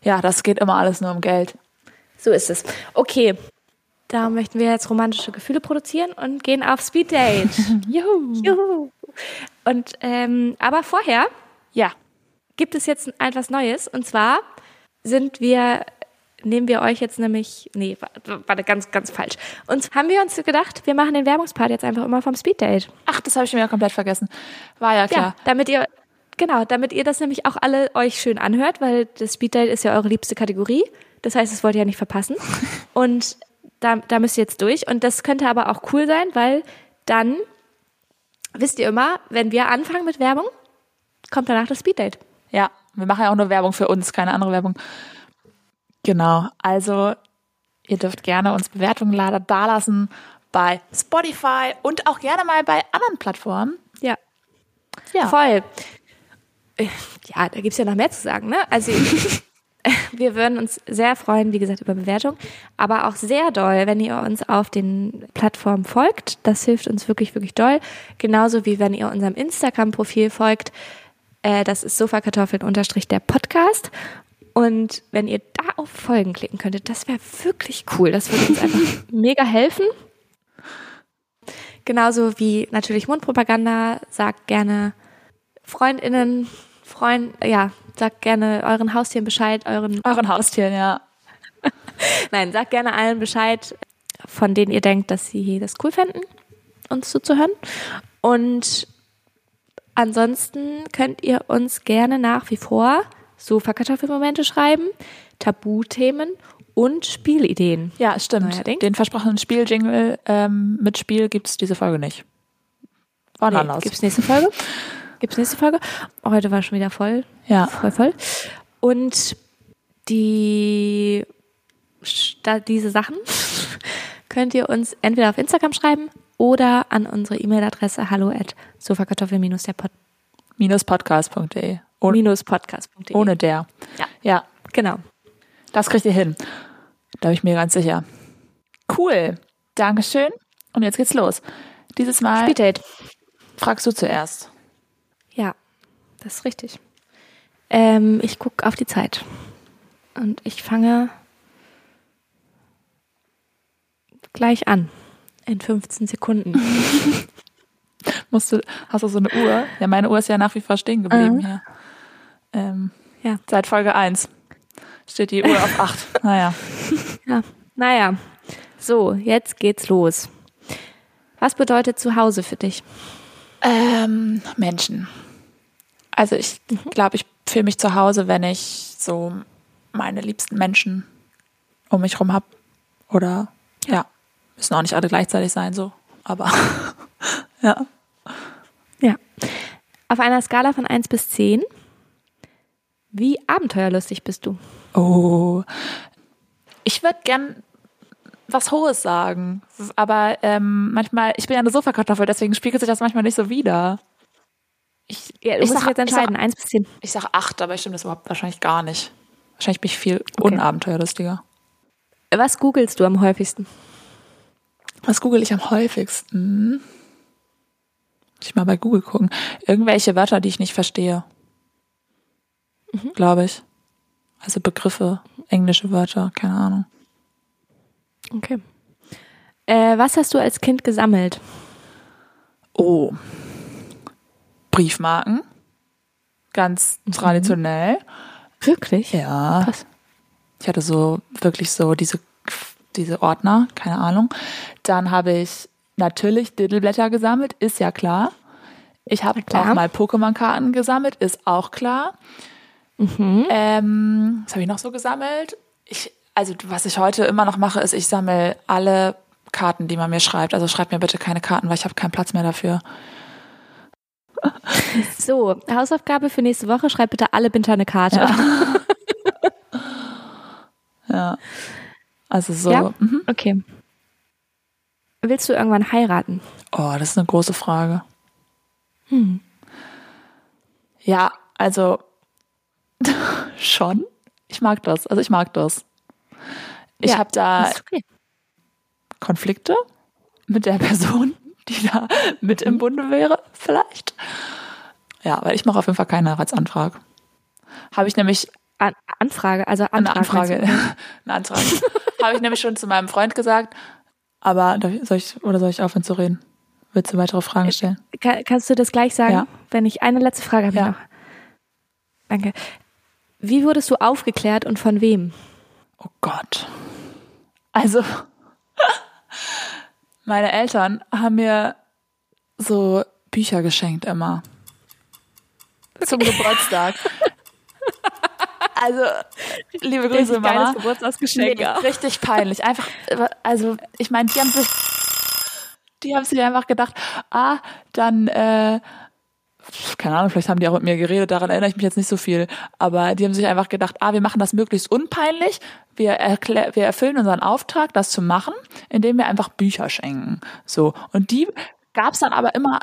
Ja, das geht immer alles nur um Geld. so ist es. Okay. Da möchten wir jetzt romantische Gefühle produzieren und gehen auf Speed Date. Juhu. Juhu. Und ähm, aber vorher Ja. gibt es jetzt etwas Neues und zwar sind wir nehmen wir euch jetzt nämlich nee wa- warte ganz ganz falsch und haben wir uns gedacht wir machen den Werbungspart jetzt einfach immer vom Speeddate Ach, das habe ich mir ja komplett vergessen. War ja ja klar. damit ihr genau damit ihr das nämlich auch alle euch schön anhört weil das Speeddate ist ja eure liebste Kategorie das heißt das wollt ihr ja nicht verpassen und da, da müsst ihr jetzt durch und das könnte aber auch cool sein weil dann wisst ihr immer wenn wir anfangen mit Werbung kommt danach das Speeddate Ja, wir machen ja auch nur Werbung für uns, keine andere Werbung. Genau, also ihr dürft gerne uns Bewertungen la- dalassen bei Spotify und auch gerne mal bei anderen Plattformen. ja Ja. Voll. Äh, Ja, da gibt's ja noch mehr zu sagen, ne? Also wir würden uns sehr freuen, wie gesagt, über Bewertung, aber auch sehr doll, wenn ihr uns auf den Plattformen folgt. Das hilft uns wirklich, wirklich doll. Genauso wie wenn ihr unserem Instagram-Profil folgt. Äh, das ist Sofakartoffeln unterstrich der Podcast. Und wenn ihr da auf Folgen klicken könntet, das wäre wirklich cool. Das würde uns einfach mega helfen. Genauso wie natürlich Mundpropaganda. Sagt gerne FreundInnen, Freund, ja, sagt gerne euren Haustieren Bescheid, euren, Euren Haustieren, ja. nein, sagt gerne allen Bescheid, von denen ihr denkt, dass sie das cool fänden, uns zuzuhören. Und ansonsten könnt ihr uns gerne nach wie vor Sofakartoffelmomente schreiben, Tabuthemen und Spielideen. Ja, stimmt. Neuerdings. Den versprochenen Spieljingle ähm, mit Spiel gibt's diese Folge nicht. War Nee, anders. gibt's nächste Folge? Gibt's nächste Folge? Heute war schon wieder voll. Ja. voll, voll. Und die diese Sachen könnt ihr uns entweder auf Instagram schreiben oder an unsere E-Mail-Adresse hallo at sofakartoffel der Pod Minus podcast.de. Ohne, minus podcast.de. ohne der. Ja. Ja, Genau. das kriegt ihr hin. Da bin ich mir ganz sicher. Cool. Dankeschön. Und jetzt geht's los. Dieses Mal Speeddate. fragst du zuerst. Ja, das ist richtig. Ähm, ich gucke auf die Zeit. Und ich fange gleich an. In 15 Sekunden. Musst du, hast du so eine Uhr? Ja, meine Uhr ist ja nach wie vor stehen geblieben hier. Ähm, Ja. Seit Folge 1 steht die Uhr auf 8. Naja. Ja, naja. So, jetzt geht's los. Was bedeutet Zuhause für dich? Ähm, Menschen. Also ich glaube, ich fühle mich zu Hause, wenn ich so meine liebsten Menschen um mich rum habe. Oder ja, müssen auch nicht alle gleichzeitig sein, so. Aber ja. Ja. Auf einer Skala von 1 bis 10, wie abenteuerlustig bist du? Oh. Ich würde gern was Hohes sagen. Aber ähm, manchmal, ich bin ja eine Sofakartoffel, deswegen spiegelt sich das manchmal nicht so wider. Ich, Ja, ich musst sag, jetzt entscheiden, Ich 1 bis 10. sag, ich sag acht, aber ich stimme das überhaupt wahrscheinlich gar nicht. Wahrscheinlich bin ich viel unabenteuerlustiger. Was googelst du am häufigsten? Was google ich am häufigsten? Muss ich mal bei Google gucken. Irgendwelche Wörter, die ich nicht verstehe. Glaube ich. Also Begriffe, englische Wörter, keine Ahnung. Okay. Äh, was hast du als Kind gesammelt? Oh. Briefmarken. Ganz traditionell. Wirklich? Ja. Krass. Ich hatte so wirklich so diese, diese Ordner, keine Ahnung. Dann habe ich natürlich Diddleblätter gesammelt, ist ja klar. Ich habe auch mal Pokémon-Karten gesammelt, ist auch klar. Ähm, was habe ich noch so gesammelt? Ich, also was ich heute immer noch mache, ist, ich sammle alle Karten, die man mir schreibt. Also schreibt mir bitte keine Karten, weil ich habe keinen Platz mehr dafür. So, Hausaufgabe für nächste Woche, schreib bitte alle Binter eine Karte. Ja. Also so. Ja? Mhm. Okay. Willst du irgendwann heiraten? Oh, das ist eine große Frage. Ja, also schon. Ich mag das. Also ich mag das. Ich Ja, habe da okay. Konflikte mit der Person, die da mit im Bunde wäre, vielleicht. Ja, weil ich mache auf jeden Fall keinen Heiratsantrag. Habe ich nämlich An Anfrage, also eine Antrag, Anfrage, meinst eine Antrag. Habe ich nämlich schon zu meinem Freund gesagt. Aber soll ich oder soll ich aufhören zu reden? Willst du weitere Fragen stellen? du? Ka- Kannst du das gleich sagen? Ja. Wenn ich eine letzte Frage habe. Ja. noch. Danke. Wie wurdest du aufgeklärt und von wem? Oh Gott. Also, meine Eltern haben mir so Bücher geschenkt immer. Zum Geburtstag. Also, liebe Grüße, Mama. Geburtstagsgeschenk. Mega. Richtig peinlich. Einfach, also, ich meine, die haben sich, die haben sich einfach gedacht, ah, dann, äh, keine Ahnung, vielleicht haben die auch mit mir geredet, daran erinnere ich mich jetzt nicht so viel, aber die haben sich einfach gedacht, ah, wir machen das möglichst unpeinlich, wir, erklär, wir erfüllen unseren Auftrag, das zu machen, indem wir einfach Bücher schenken. So. Und die gab's dann aber immer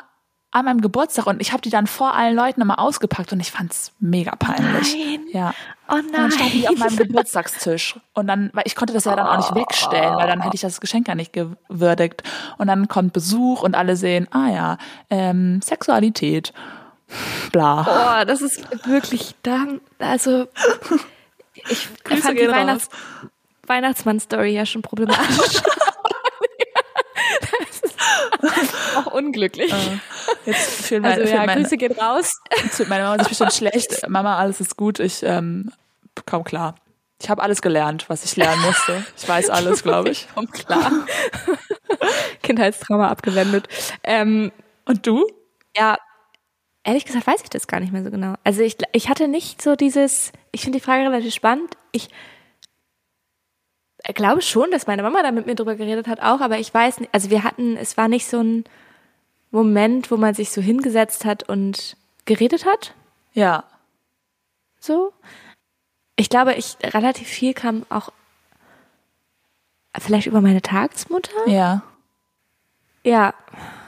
an meinem Geburtstag und ich habe die dann vor allen Leuten immer ausgepackt und ich fand's mega peinlich. Nein. Ja. Oh Und dann standen die auf nein. meinem Geburtstagstisch. Und dann, weil ich konnte das ja dann auch nicht wegstellen, weil dann hätte ich das Geschenk ja nicht gewürdigt. Und dann kommt Besuch und alle sehen, ah ja, ähm, Sexualität. Bla. Oh, das ist wirklich da. Also, ich Grüße fand die raus. Weihnachts Weihnachtsmann-Story ja schon problematisch. ist unglücklich. Jetzt fühlen meine, also ja, fühlt meine, Grüße gehen raus. meine Mama sich bestimmt schlecht. Mama, alles ist gut. Ich ähm, komm klar. Ich habe alles gelernt, was ich lernen musste. Ich weiß alles, glaube ich. Komm klar. Kindheitstrauma abgewendet. Ähm, Und du? ja, ehrlich gesagt weiß ich das gar nicht mehr so genau. Also ich, ich hatte nicht so dieses, ich finde die Frage relativ spannend. Ich glaube schon, dass meine Mama da mit mir drüber geredet hat auch, aber ich weiß nicht, also wir hatten, es war nicht so ein Moment, wo man sich so hingesetzt hat und geredet hat, Ja. so. Ich glaube, ich relativ viel kam auch vielleicht über meine Tagsmutter. Ja. Ja,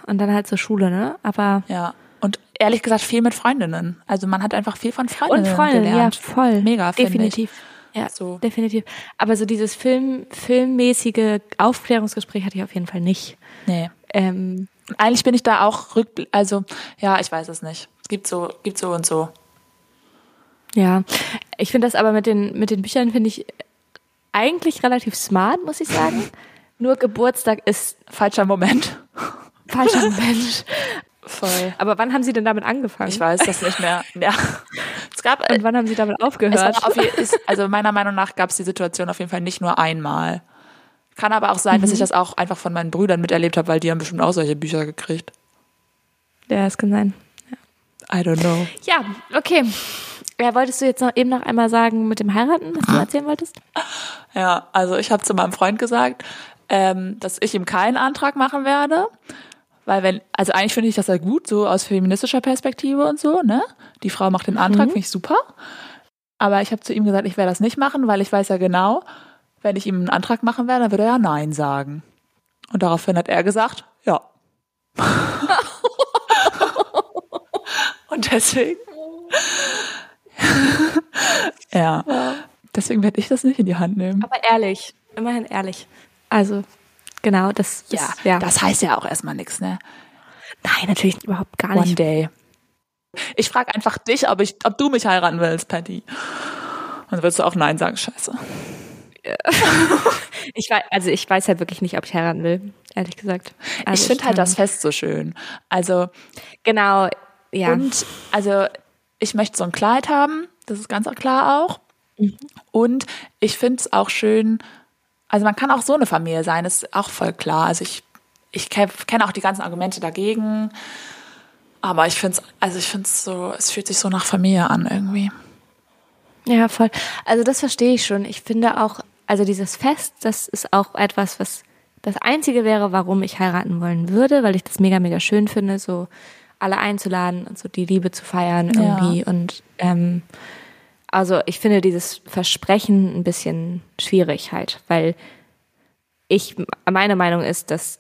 und dann halt zur Schule, ne? Aber Ja. Und ehrlich gesagt viel mit Freundinnen. Also man hat einfach viel von Freundinnen und Freunde, ja, gelernt. voll. Mega, Definitiv. Ja, So. definitiv. Aber so dieses Film, filmmäßige Aufklärungsgespräch hatte ich auf jeden Fall nicht. Ich. Nee. Ähm, Eigentlich bin ich da auch rückbl also ja, ich weiß es nicht. Es gibt so, gibt so und so. ja, ich finde das aber mit den, mit den Büchern finde ich eigentlich relativ smart, muss ich sagen. Nur Geburtstag ist Falscher Moment. falscher Moment. Voll. Aber wann haben Sie denn damit angefangen? Ich weiß das nicht mehr. Ja. Es gab Und wann haben Sie damit aufgehört? auf, also meiner Meinung nach gab es die Situation auf jeden Fall nicht nur einmal. Kann aber auch sein, dass ich das auch einfach von meinen Brüdern miterlebt habe, weil die haben bestimmt auch solche Bücher gekriegt. Ja, das kann sein. I don't know. Ja, okay. Ja, wolltest du jetzt noch eben noch einmal sagen mit dem Heiraten, was du erzählen wolltest? Ja, also ich habe zu meinem Freund gesagt, ähm, dass ich ihm keinen Antrag machen werde. Weil wenn, also eigentlich finde ich das ja gut, so aus feministischer Perspektive und so, ne? Die Frau macht den Antrag, finde ich super. Aber ich habe zu ihm gesagt, ich werde das nicht machen, weil ich weiß ja genau, wenn ich ihm einen Antrag machen werde, dann würde er ja Nein sagen. Und daraufhin hat er gesagt, ja. und deswegen. ja. Deswegen werde ich das nicht in die Hand nehmen. Aber ehrlich, immerhin ehrlich. Also, genau, das Ja, ist, ja. das heißt ja auch erstmal nichts, ne? Nein, natürlich überhaupt gar One nicht. day. Ich frage einfach dich, ob, ich, ob du mich heiraten willst, Patty. Und dann würdest du auch Nein sagen, scheiße. Ich weiß, also ich weiß halt wirklich nicht, ob ich heiraten will, ehrlich gesagt. Also ich finde halt das Fest so schön. Also, Genau, ja. und, also, ich möchte so ein Kleid haben, das ist ganz klar auch. Und ich finde es auch schön, also man kann auch so eine Familie sein, ist auch voll klar. Also ich, ich kenne auch die ganzen Argumente dagegen. Aber ich finde es, also ich finde es so, es fühlt sich so nach Familie an irgendwie. Ja, voll. Also das verstehe ich schon. Ich finde auch, also dieses Fest, das ist auch etwas, was das Einzige wäre, warum ich heiraten wollen würde, weil ich das mega, mega schön finde, so alle einzuladen und so die Liebe zu feiern Ja. irgendwie. Und ähm, also ich finde dieses Versprechen ein bisschen schwierig halt, weil ich, meine Meinung ist, dass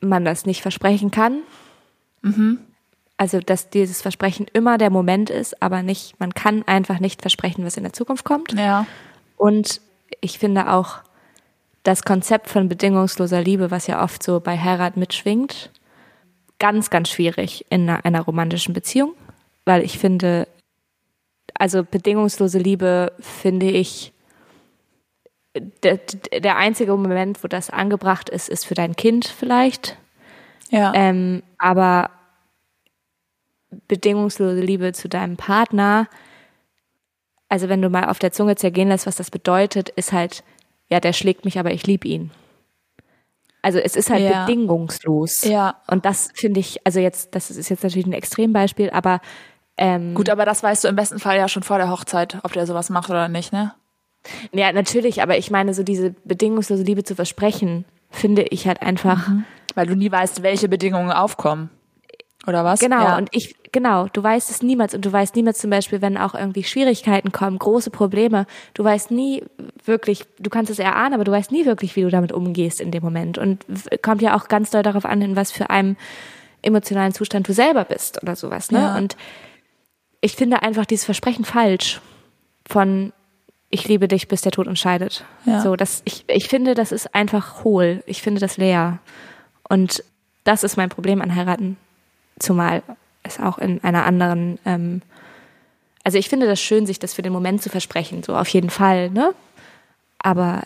man das nicht versprechen kann. Also, dass dieses Versprechen immer der Moment ist, aber nicht, man kann einfach nicht versprechen, was in der Zukunft kommt. Ja. Und ich finde auch das Konzept von bedingungsloser Liebe, was ja oft so bei Heirat mitschwingt, ganz, ganz schwierig in einer, einer romantischen Beziehung, weil ich finde, also bedingungslose Liebe finde ich, der, der einzige Moment, wo das angebracht ist, ist für dein Kind vielleicht. Ja. Ähm, aber bedingungslose Liebe zu deinem Partner, also wenn du mal auf der Zunge zergehen lässt, was das bedeutet, ist halt, ja, der schlägt mich, aber ich lieb ihn. Also es ist halt Ja. bedingungslos. Ja. Und das finde ich, also jetzt, das ist jetzt natürlich ein Extrembeispiel, aber ähm, Gut, aber das weißt du im besten Fall ja schon vor der Hochzeit, ob der sowas macht oder nicht, ne? ja, natürlich, aber ich meine, so diese bedingungslose Liebe zu versprechen, finde ich halt einfach. Weil du nie weißt, welche Bedingungen aufkommen. Oder was? Genau, Ja. und ich, genau, du weißt es niemals und du weißt niemals zum Beispiel, wenn auch irgendwie Schwierigkeiten kommen, große Probleme, du weißt nie wirklich, du kannst es erahnen, aber du weißt nie wirklich, wie du damit umgehst in dem Moment. Und kommt ja auch ganz doll darauf an, in was für einem emotionalen Zustand du selber bist oder sowas, ne? Ja. Und ich finde einfach dieses Versprechen falsch von ich liebe dich, bis der Tod uns scheidet. Ja. So, das, ich, ich finde, das ist einfach hohl. Ich finde das leer. Und das ist mein Problem an Heiraten. Zumal es auch in einer anderen, ähm, also ich finde das schön, sich das für den Moment zu versprechen, so auf jeden Fall, ne? Aber,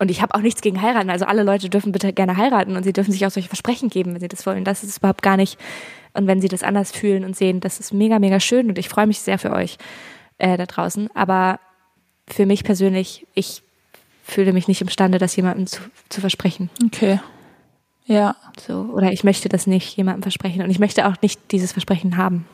und ich habe auch nichts gegen heiraten. Also alle Leute dürfen bitte gerne heiraten und sie dürfen sich auch solche Versprechen geben, wenn sie das wollen. Das ist überhaupt gar nicht. Und wenn sie das anders fühlen und sehen, das ist mega, mega schön und ich freue mich sehr für euch äh, da draußen. Aber für mich persönlich, ich fühle mich nicht imstande, das jemandem zu, zu versprechen. Okay. Ja. So, oder ich möchte das nicht jemandem versprechen und ich möchte auch nicht dieses Versprechen haben.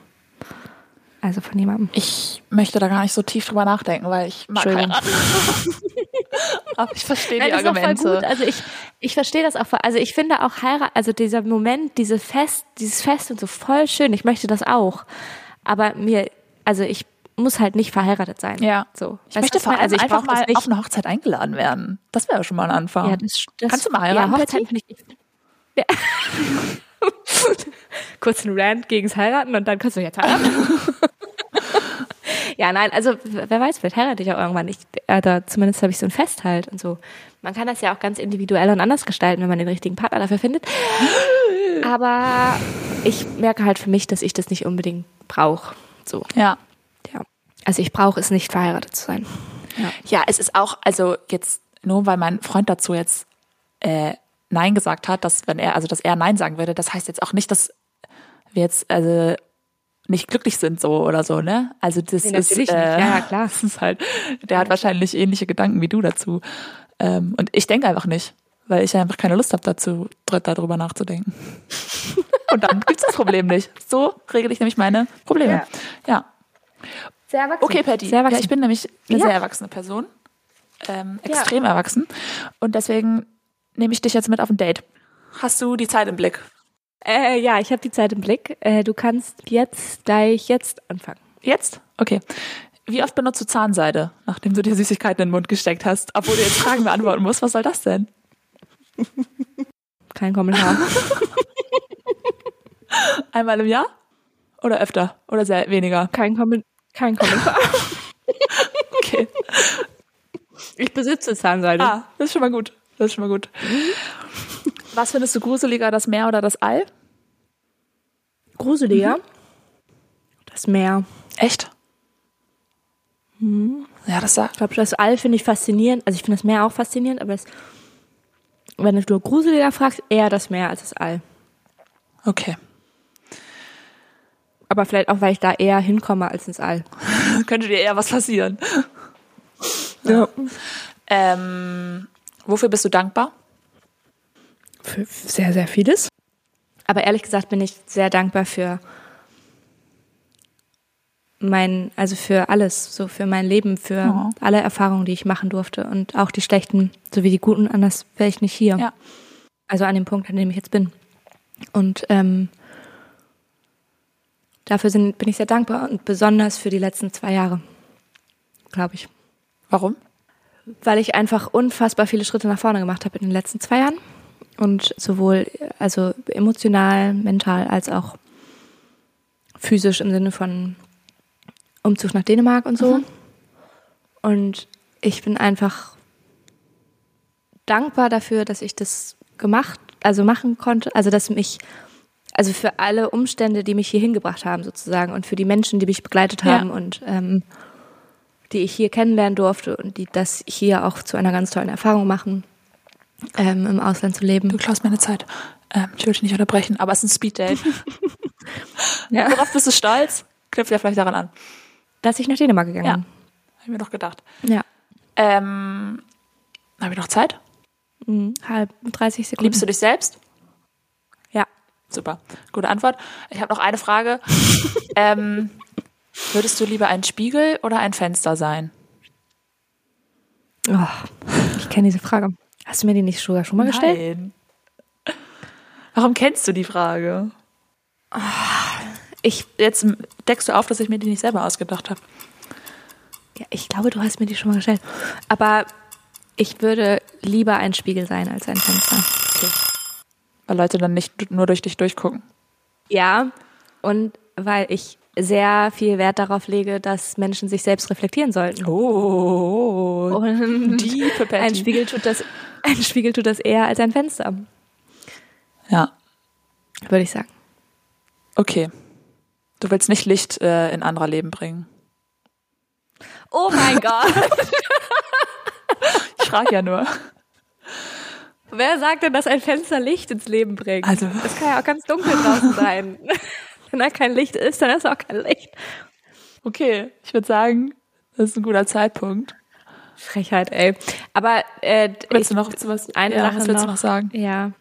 Also von jemandem. Ich möchte da gar nicht so tief drüber nachdenken, weil ich mag heiraten. Aber ich verstehe Nein, die Argumente. gut. Also ich, ich verstehe das auch voll. Also ich finde auch Heirat, also dieser Moment, diese Fest, dieses Fest und so voll schön. Ich möchte das auch. Aber mir, also ich muss halt nicht verheiratet sein. Ja. So. Ich Weißt möchte vor allem also ich einfach mal auf eine Hochzeit eingeladen werden. Das wäre schon mal ein Anfang. Ja, das, das, Kannst du mal heiraten, Ja, Hochzeit finde ich. Ja. Kurz ein Rant gegens Heiraten und dann kannst du jetzt heiraten. ja, nein, also wer weiß, vielleicht heirate ich auch irgendwann. Ich, äh, da, zumindest habe ich so ein Fest halt und so. Man kann das ja auch ganz individuell und anders gestalten, wenn man den richtigen Partner dafür findet. Aber ich merke halt für mich, dass ich das nicht unbedingt brauche. So, Ja. ja. Also ich brauche es nicht, verheiratet zu sein. Ja, es ist auch, also jetzt nur weil mein Freund dazu jetzt äh, Nein gesagt hat, dass wenn er, also dass er Nein sagen würde, das heißt jetzt auch nicht, dass wir jetzt also nicht glücklich sind so oder so, ne? Also das Nee, ist äh. Ja, ja, klar. Das ist halt, der hat wahrscheinlich ähnliche Gedanken wie du dazu. Ähm, und ich denke einfach nicht. weil ich einfach keine Lust habe dazu, darüber nachzudenken. Und dann gibt's das Problem nicht. So regle ich nämlich meine Probleme. Ja. Sehr erwachsen. Okay, Patty. Sehr erwachsen. Ja, ich bin nämlich eine Ja. sehr erwachsene Person. Ähm, extrem erwachsen. Und deswegen nehme ich dich jetzt mit auf ein Date. Hast du die Zeit im Blick? Äh, ja, ich habe die Zeit im Blick. Äh, du kannst jetzt gleich jetzt anfangen. Jetzt? Okay. Wie oft benutzt du Zahnseide, nachdem du dir Süßigkeiten in den Mund gesteckt hast, obwohl du jetzt Fragen beantworten musst? Was soll das denn? Kein Kommentar. Einmal im Jahr? Oder öfter? Oder sehr weniger? kein, Kommen kein Kommentar. Okay. Ich besitze Zahnseide. Ah, das ist schon mal gut. Das ist schon mal gut. Was findest du gruseliger, das Meer oder das All? Gruseliger. Das Meer. Echt? Ja, das sagt. Ich glaube, das All finde ich faszinierend. Also ich finde das Meer auch faszinierend, aber das, wenn du nur gruseliger fragst, eher das Meer als das All. Okay. Aber vielleicht auch, weil ich da eher hinkomme als ins All. Könnte dir eher was passieren. Ja. Ähm, wofür bist du dankbar? Für sehr, sehr vieles. Aber ehrlich gesagt bin ich sehr dankbar für mein, also für alles, so für mein Leben, für Oh. alle Erfahrungen, die ich machen durfte und auch die schlechten sowie die guten, anders wäre ich nicht hier. Ja. Also an dem Punkt, an dem ich jetzt bin. Und ähm, dafür sind, bin ich sehr dankbar und besonders für die letzten zwei Jahre, glaube ich. Warum? Weil ich einfach unfassbar viele Schritte nach vorne gemacht habe in den letzten zwei Jahren. Und sowohl also emotional, mental als auch physisch im Sinne von Umzug nach Dänemark und so. Und ich bin einfach dankbar dafür, dass ich das gemacht, also machen konnte, also dass mich, also für alle Umstände, die mich hier hingebracht haben sozusagen und für die Menschen, die mich begleitet Ja. haben und ähm, die ich hier kennenlernen durfte und die das hier auch zu einer ganz tollen Erfahrung machen, ähm, im Ausland zu leben. Du klaust meine Zeit. Ähm, ich will dich nicht unterbrechen, aber es ist ein Speeddate. Ja. Worauf bist du stolz? Knüpft ja vielleicht daran an. Dass ich nach Dänemark gegangen Ja. bin. Hab ich mir doch gedacht. Ja. Ähm, habe ich noch Zeit? Mhm. Halb 30 Sekunden. Liebst du dich selbst? Ja. Super. Gute Antwort. Ich habe noch eine Frage. ähm, würdest du lieber ein Spiegel oder ein Fenster sein? Oh, ich kenne diese Frage. Hast du mir die nicht sogar schon mal gestellt? Nein. Warum kennst du die Frage? Ich, Jetzt deckst du auf, dass ich mir die nicht selber ausgedacht habe. ja, ich glaube, du hast mir die schon mal gestellt. Aber ich würde lieber ein Spiegel sein als ein Fenster. Weil Leute dann nicht nur durch dich durchgucken. Ja, und weil ich sehr viel Wert darauf lege, dass Menschen sich selbst reflektieren sollten. Oh. Und Diepe Patty. ein Spiegel tut das, ein Spiegel tut das eher als ein Fenster, Ja, würde ich sagen. okay. Du willst nicht Licht äh, in anderer Leben bringen. Oh mein Gott. Ich frage ja nur. Wer sagt denn, dass ein Fenster Licht ins Leben bringt? Also- Es kann ja auch ganz dunkel draußen sein. Wenn da kein Licht ist, dann ist auch kein Licht. Okay, ich würde sagen, das ist ein guter Zeitpunkt. Frechheit, ey. Aber äh, Willst ich, du noch zu was? eine ja, Sache was willst du noch. noch sagen? Ja.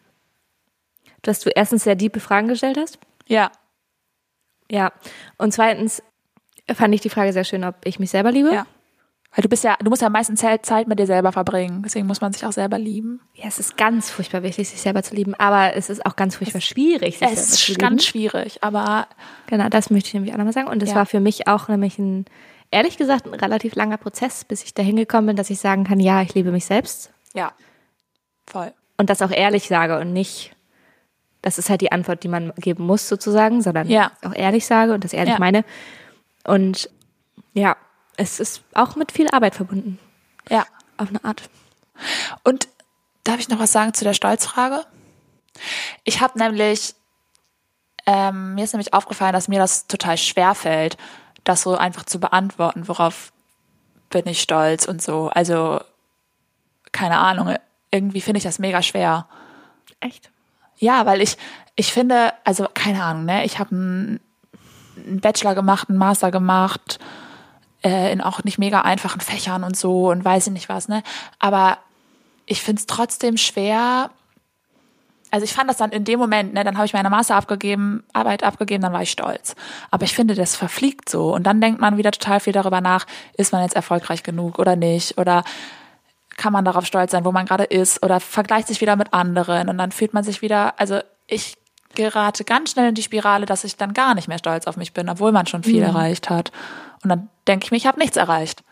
Dass du erstens sehr tiefe Fragen gestellt hast. Ja, Ja. Und zweitens fand ich die Frage sehr schön, ob ich mich selber liebe. ja. Weil du bist ja, du musst ja meistens Zeit mit dir selber verbringen. Deswegen muss man sich auch selber lieben. Ja, es ist ganz furchtbar wichtig, sich selber zu lieben, aber es ist auch ganz furchtbar schwierig, sich Es selber zu ist ganz lieben. schwierig, aber Genau, das möchte ich nämlich auch nochmal sagen. Und es Ja. war für mich auch nämlich ein, ehrlich gesagt, ein relativ langer Prozess, bis ich dahin gekommen bin, dass ich sagen kann, ja, ich liebe mich selbst. ja. Voll. Und das auch ehrlich sage und nicht, das ist halt die Antwort, die man geben muss sozusagen, sondern Ja. auch ehrlich sage und das ehrlich Ja. meine. Und ja, es ist auch mit viel Arbeit verbunden, Ja. auf eine Art. Und darf ich noch was sagen zu der Stolzfrage? Ich habe nämlich, ähm, mir ist nämlich aufgefallen, dass mir das total schwer fällt, das so einfach zu beantworten, worauf bin ich stolz und so. Also, keine Ahnung, irgendwie finde ich das mega schwer. Echt? Ja, weil ich, ich finde, also keine Ahnung, ne, ich habe einen, einen Bachelor gemacht, einen Master gemacht, äh, in auch nicht mega einfachen Fächern und so und weiß ich nicht was, ne. Aber ich finde es trotzdem schwer. Also ich fand das dann in dem Moment, ne, dann habe ich meine Master abgegeben, Arbeit abgegeben, dann war ich stolz. Aber ich finde, das verfliegt so. Und dann denkt man wieder total viel darüber nach, ist man jetzt erfolgreich genug oder nicht? Oder kann man darauf stolz sein, wo man gerade ist? Oder vergleicht sich wieder mit anderen und dann fühlt man sich wieder, also ich gerate ganz schnell in die Spirale, dass ich dann gar nicht mehr stolz auf mich bin, obwohl man schon viel erreicht hat. Und dann denke ich mir, ich habe nichts erreicht.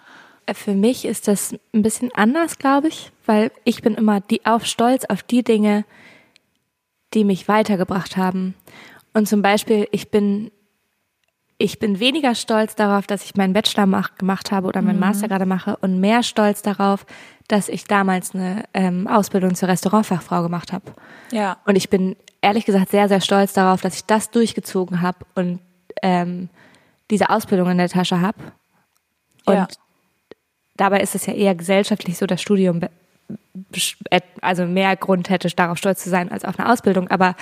Für mich ist das ein bisschen anders, glaube ich, weil ich bin immer die auf stolz auf die Dinge, die mich weitergebracht haben. Und zum Beispiel, ich bin ich bin weniger stolz darauf, dass ich meinen Bachelor mach, gemacht habe oder meinen Master gerade mache und mehr stolz darauf, dass ich damals eine ähm, Ausbildung zur Restaurantfachfrau gemacht habe. Ja. Und ich bin ehrlich gesagt sehr, sehr stolz darauf, dass ich das durchgezogen habe und ähm, diese Ausbildung in der Tasche habe. Und Ja. dabei ist es ja eher gesellschaftlich so, das Studium also mehr Grund hätte, darauf stolz zu sein als auf eine Ausbildung. Aber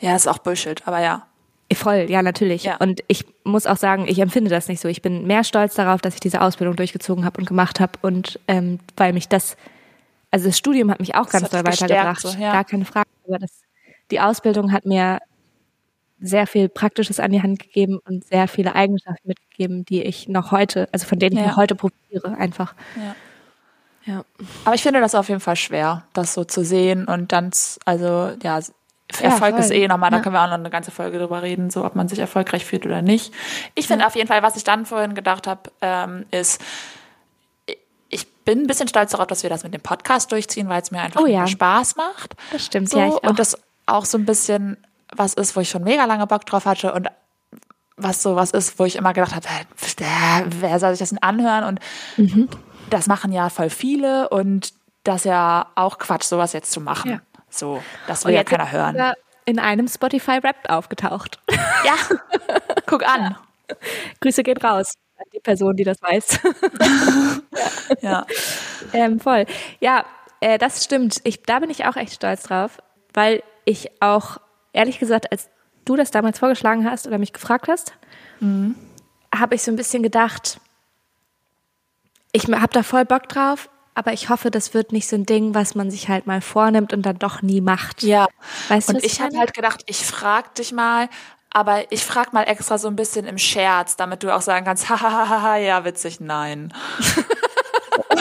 Ja, ist auch Bullshit, aber ja. voll, ja, natürlich. Ja. Und ich muss auch sagen, ich empfinde das nicht so. Ich bin mehr stolz darauf, dass ich diese Ausbildung durchgezogen habe und gemacht habe. Und ähm, weil mich das, also das Studium hat mich auch ganz hat doll weitergebracht. so, ja. Gar keine Frage. Aber das, die Ausbildung hat mir sehr viel Praktisches an die Hand gegeben und sehr viele Eigenschaften mitgegeben, die ich noch heute, also von denen ich Ja. noch heute profitiere, einfach. Ja. Ja. Aber ich finde das auf jeden Fall schwer, das so zu sehen und dann, also ja, Erfolg voll. ist eh nochmal, da Ja. können wir auch noch eine ganze Folge drüber reden, so ob man sich erfolgreich fühlt oder nicht. Ich finde auf jeden Fall, was ich dann vorhin gedacht habe, ähm, ist, ich- ich bin ein bisschen stolz darauf, dass wir das mit dem Podcast durchziehen, weil es mir einfach Oh ja. Spaß macht. Das stimmt, so, ja, ich auch. Und das auch so ein bisschen was ist, wo ich schon mega lange Bock drauf hatte und was so was ist, wo ich immer gedacht habe, wer soll sich das denn anhören? Und Mhm. das machen ja voll viele und das ist ja auch Quatsch, sowas jetzt zu machen. Ja. So, das will ja keiner ist hören. in einem Spotify-Rap aufgetaucht. Ja, guck an. Grüße geht raus an die Person, die das weiß. Ja, ähm, voll. Ja, äh, das stimmt. Ich, da bin ich auch echt stolz drauf, weil ich auch, ehrlich gesagt, als du das damals vorgeschlagen hast oder mich gefragt hast, habe ich so ein bisschen gedacht, ich habe da voll Bock drauf, aber ich hoffe, das wird nicht so ein Ding, was man sich halt mal vornimmt und dann doch nie macht. ja. Weißt du, Und was ich habe halt gedacht, ich frag dich mal, aber ich frag mal extra so ein bisschen im Scherz, damit du auch sagen kannst, hahaha, ja, witzig, nein.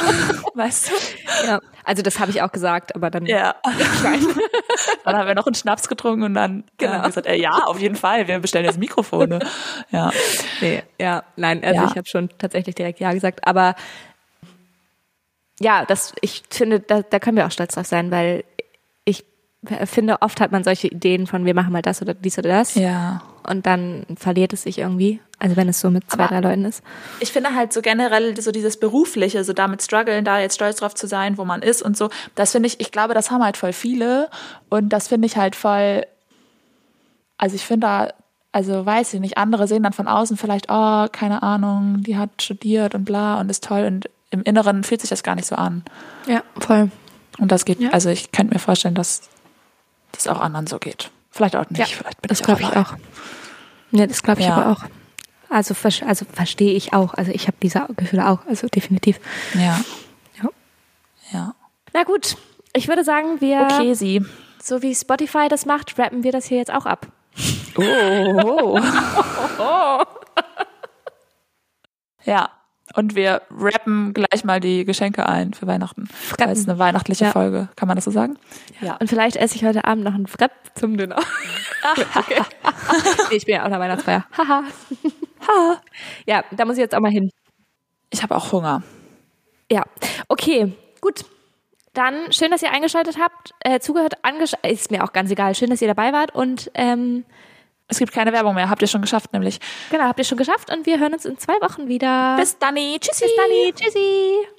weißt du? Ja, also das habe ich auch gesagt, aber dann Ja. dann haben wir noch einen Schnaps getrunken und dann Genau. haben wir gesagt, äh, ja, auf jeden Fall, wir bestellen jetzt Mikrofone. Ja. Nee, ja, nein, also Ja. ich habe schon tatsächlich direkt Ja gesagt, aber ja, das, ich finde, da, da können wir auch stolz drauf sein, weil finde, oft hat man solche Ideen von, wir machen mal das oder dies oder das Ja. und dann verliert es sich irgendwie, also wenn es so mit zwei, Aber- drei Leuten ist. Ich finde halt so generell so dieses Berufliche, so damit strugglen, da jetzt stolz drauf zu sein, wo man ist und so, das finde ich, ich glaube, das haben halt voll viele und das finde ich halt voll, also ich finde da, also weiß ich nicht, andere sehen dann von außen vielleicht, oh, keine Ahnung, die hat studiert und bla und ist toll und im Inneren fühlt sich das gar nicht so an. Ja, voll. Und das geht, Ja. also ich könnte mir vorstellen, dass das auch anderen so geht. Vielleicht auch nicht, Ja, vielleicht bin das ich glaube ich auch. Ja, das glaube ich Ja. aber auch. Also, also verstehe ich auch. Also ich habe diese Gefühle auch, also definitiv. Ja, Ja. ja. Na gut, ich würde sagen, wir, Okay, sie. so wie Spotify das macht, rappen wir das hier jetzt auch ab. Oh. ja. Und wir rappen gleich mal die Geschenke ein für Weihnachten. Weil es eine weihnachtliche Ja. Folge. Kann man das so sagen? Ja. Und vielleicht esse ich heute Abend noch einen Frepp zum Dinner. okay. nee, ich bin ja auch nach Weihnachtsfeier. Haha. Ja, da muss ich jetzt auch mal hin. Ich habe auch Hunger. Ja, okay, gut. Dann schön, dass ihr eingeschaltet habt, äh, zugehört, angesch ist mir auch ganz egal. Schön, dass ihr dabei wart und ähm, Es gibt keine Werbung mehr. Habt ihr schon geschafft, nämlich. genau, habt ihr schon geschafft und wir hören uns in zwei Wochen wieder. Bis dann. Tschüssi. Bis dann, tschüssi.